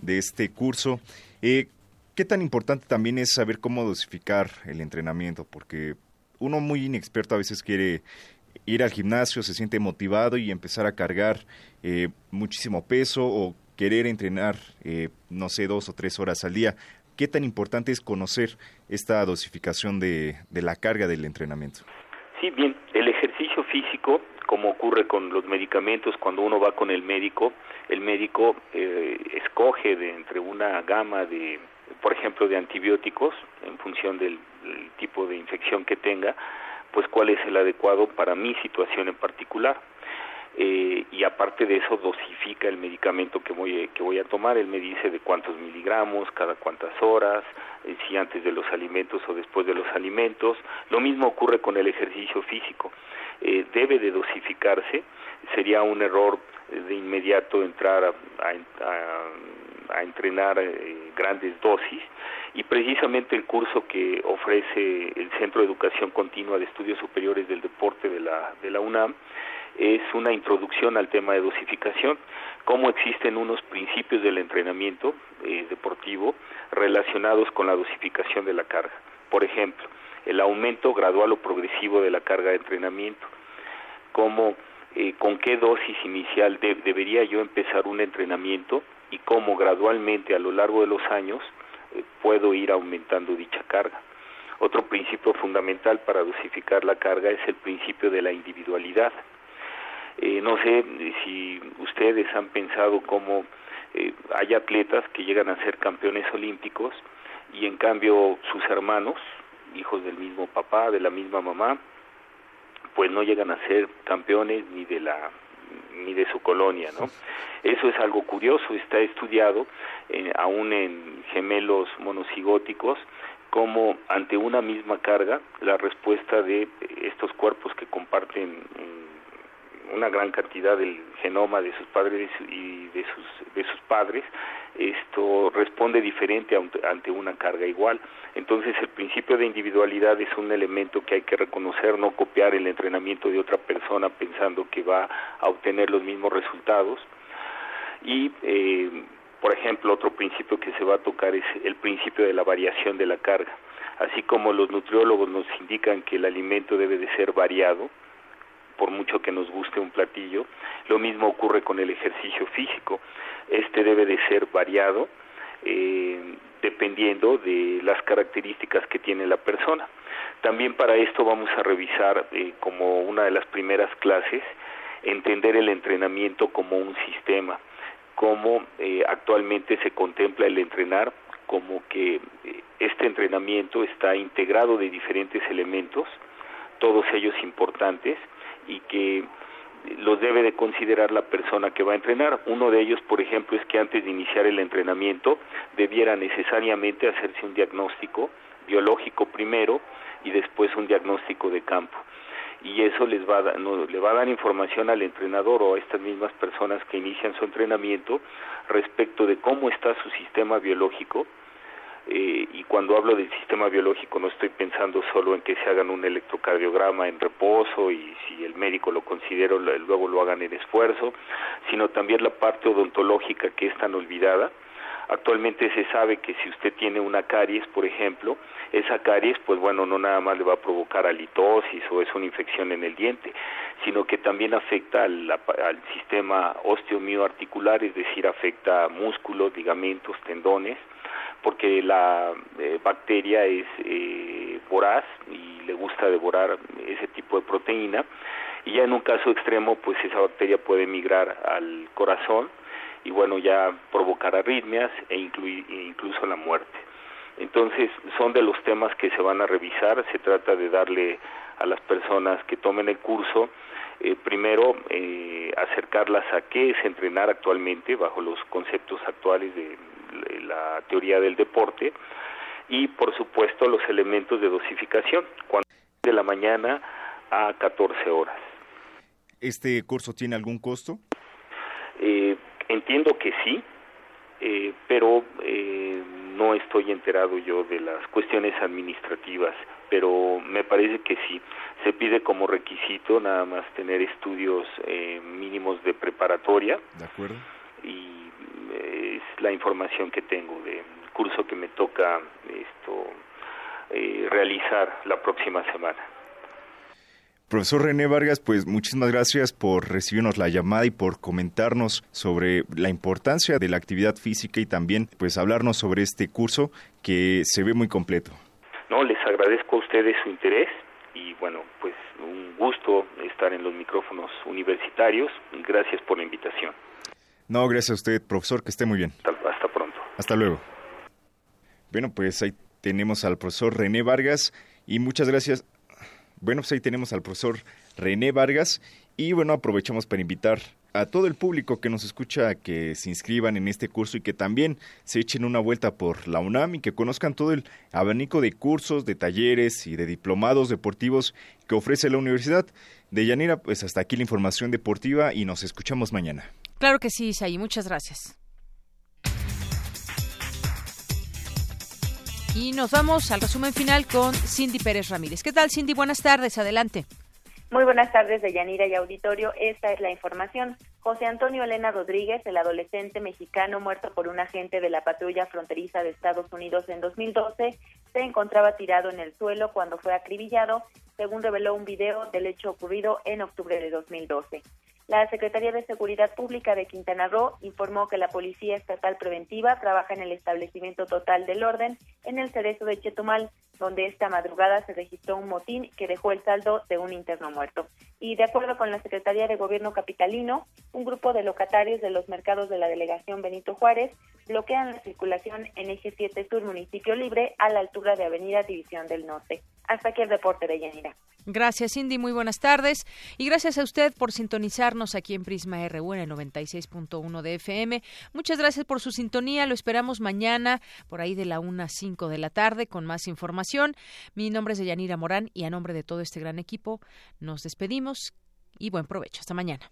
este curso, eh, ¿qué tan importante también es saber cómo dosificar el entrenamiento? Porque uno muy inexperto a veces quiere ir al gimnasio, se siente motivado y empezar a cargar eh, muchísimo peso o querer entrenar, eh, no sé, dos o tres horas al día. ¿Qué tan importante es conocer esta dosificación de, de la carga del entrenamiento? Sí, bien, el ejercicio físico, como ocurre con los medicamentos, cuando uno va con el médico, el médico eh, escoge de entre una gama de, por ejemplo, de antibióticos, en función del, tipo de infección que tenga, pues cuál es el adecuado para mi situación en particular. Eh, y aparte de eso dosifica el medicamento que voy, que voy a tomar, él me dice de cuántos miligramos, cada cuántas horas, eh, si antes de los alimentos o después de los alimentos. Lo mismo ocurre con el ejercicio físico. Eh, debe de dosificarse, sería un error de inmediato entrar a, entrenar grandes dosis y precisamente el curso que ofrece el Centro de Educación Continua de Estudios Superiores del Deporte de la, de la UNAM es una introducción al tema de dosificación, cómo existen unos principios del entrenamiento eh, deportivo relacionados con la dosificación de la carga. Por ejemplo, el aumento gradual o progresivo de la carga de entrenamiento, cómo, eh, con qué dosis inicial debería yo empezar un entrenamiento y cómo gradualmente a lo largo de los años eh, puedo ir aumentando dicha carga. Otro principio fundamental para dosificar la carga es el principio de la individualidad eh, no sé si ustedes han pensado cómo eh, hay atletas que llegan a ser campeones olímpicos y en cambio sus hermanos, hijos del mismo papá, de la misma mamá, pues no llegan a ser campeones ni de la ni de su colonia, ¿no? Eso es algo curioso, está estudiado eh, aún en gemelos monocigóticos como ante una misma carga la respuesta de estos cuerpos que comparten una gran cantidad del genoma de sus padres y de sus de sus padres esto responde diferente ante una carga igual. Entonces el principio de individualidad es un elemento que hay que reconocer no copiar el entrenamiento de otra persona pensando que va a obtener los mismos resultados. Y eh, por ejemplo otro principio que se va a tocar es el principio de la variación de la carga. Así como los nutriólogos nos indican que el alimento debe de ser variado por mucho que nos guste un platillo. Lo mismo ocurre con el ejercicio físico. Este debe de ser variado eh, dependiendo de las características que tiene la persona. También para esto vamos a revisar eh, como una de las primeras clases entender el entrenamiento como un sistema, cómo eh, actualmente se contempla el entrenar, como que este entrenamiento está integrado de diferentes elementos, todos ellos importantes, y que los debe de considerar la persona que va a entrenar. Uno de ellos, por ejemplo, es que antes de iniciar el entrenamiento debiera necesariamente hacerse un diagnóstico biológico primero y después un diagnóstico de campo. Y eso les va le va a dar información al entrenador o a estas mismas personas que inician su entrenamiento respecto de cómo está su sistema biológico, eh, y cuando hablo del sistema biológico no estoy pensando solo en que se hagan un electrocardiograma en reposo y si el médico lo considera luego lo hagan en esfuerzo, sino también la parte odontológica que es tan olvidada. Actualmente se sabe que si usted tiene una caries, por ejemplo, esa caries, pues bueno, no nada más le va a provocar halitosis o es una infección en el diente, sino que también afecta al, al sistema osteomioarticular, es decir, afecta músculos, ligamentos, tendones, porque la eh, bacteria es eh, voraz y le gusta devorar ese tipo de proteína. Y ya en un caso extremo pues esa bacteria puede migrar al corazón y bueno ya provocar arritmias e, e incluso la muerte. Entonces son de los temas que se van a revisar. Se trata de darle a las personas que tomen el curso eh, primero acercarlas a qué es entrenar actualmente bajo los conceptos actuales de la teoría del deporte y por supuesto los elementos de dosificación, cuando de la mañana a 14 horas. ¿Este curso tiene algún costo? Eh, entiendo que sí, eh, pero eh, no estoy enterado yo de las cuestiones administrativas, pero me parece que sí. Se pide como requisito nada más tener estudios mínimos de preparatoria. De acuerdo. Y es la información que tengo del curso que me toca esto eh, realizar la próxima semana. Profesor René Vargas, pues muchísimas gracias por recibirnos la llamada y por comentarnos sobre la importancia de la actividad física y también pues hablarnos sobre este curso que se ve muy completo. No, les agradezco a ustedes su interés y bueno, pues un gusto estar en los micrófonos universitarios gracias por la invitación. No, gracias a usted, profesor, que esté muy bien. Hasta, pronto. Hasta luego. Bueno, pues ahí tenemos al profesor René Vargas y muchas gracias. Bueno, pues ahí tenemos al profesor René Vargas y bueno, aprovechamos para invitar a todo el público que nos escucha a que se inscriban en este curso y que también se echen una vuelta por la UNAM y que conozcan todo el abanico de cursos, de talleres y de diplomados deportivos que ofrece la universidad. De Yanira, pues hasta aquí la información deportiva y nos escuchamos mañana. Claro que sí, Isaí, muchas gracias. Y nos vamos al resumen final con Cindy Pérez Ramírez. ¿Qué tal, Cindy? Buenas tardes, adelante. Muy buenas tardes de Yanira y Auditorio. Esta es la información. José Antonio Elena Rodríguez, el adolescente mexicano muerto por un agente de la patrulla fronteriza de Estados Unidos en 2012, se encontraba tirado en el suelo cuando fue acribillado, según reveló un video del hecho ocurrido en octubre de 2012. La Secretaría de Seguridad Pública de Quintana Roo informó que la Policía Estatal Preventiva trabaja en el establecimiento total del orden en el cerezo de Chetumal, donde esta madrugada se registró un motín que dejó el saldo de un interno muerto. Y de acuerdo con la Secretaría de Gobierno Capitalino, un grupo de locatarios de los mercados de la delegación Benito Juárez bloquean la circulación en eje 7 Sur Municipio Libre a la altura de Avenida División del Norte. Hasta aquí el reporte de Yanira. Gracias, Cindy. Muy buenas tardes. Y gracias a usted por sintonizarnos aquí en Prisma RU en el 96.1 de FM. Muchas gracias por su sintonía. Lo esperamos mañana por ahí de la 1 a 5 de la tarde con más información. Mi nombre es Yanira Morán y a nombre de todo este gran equipo nos despedimos y buen provecho. Hasta mañana.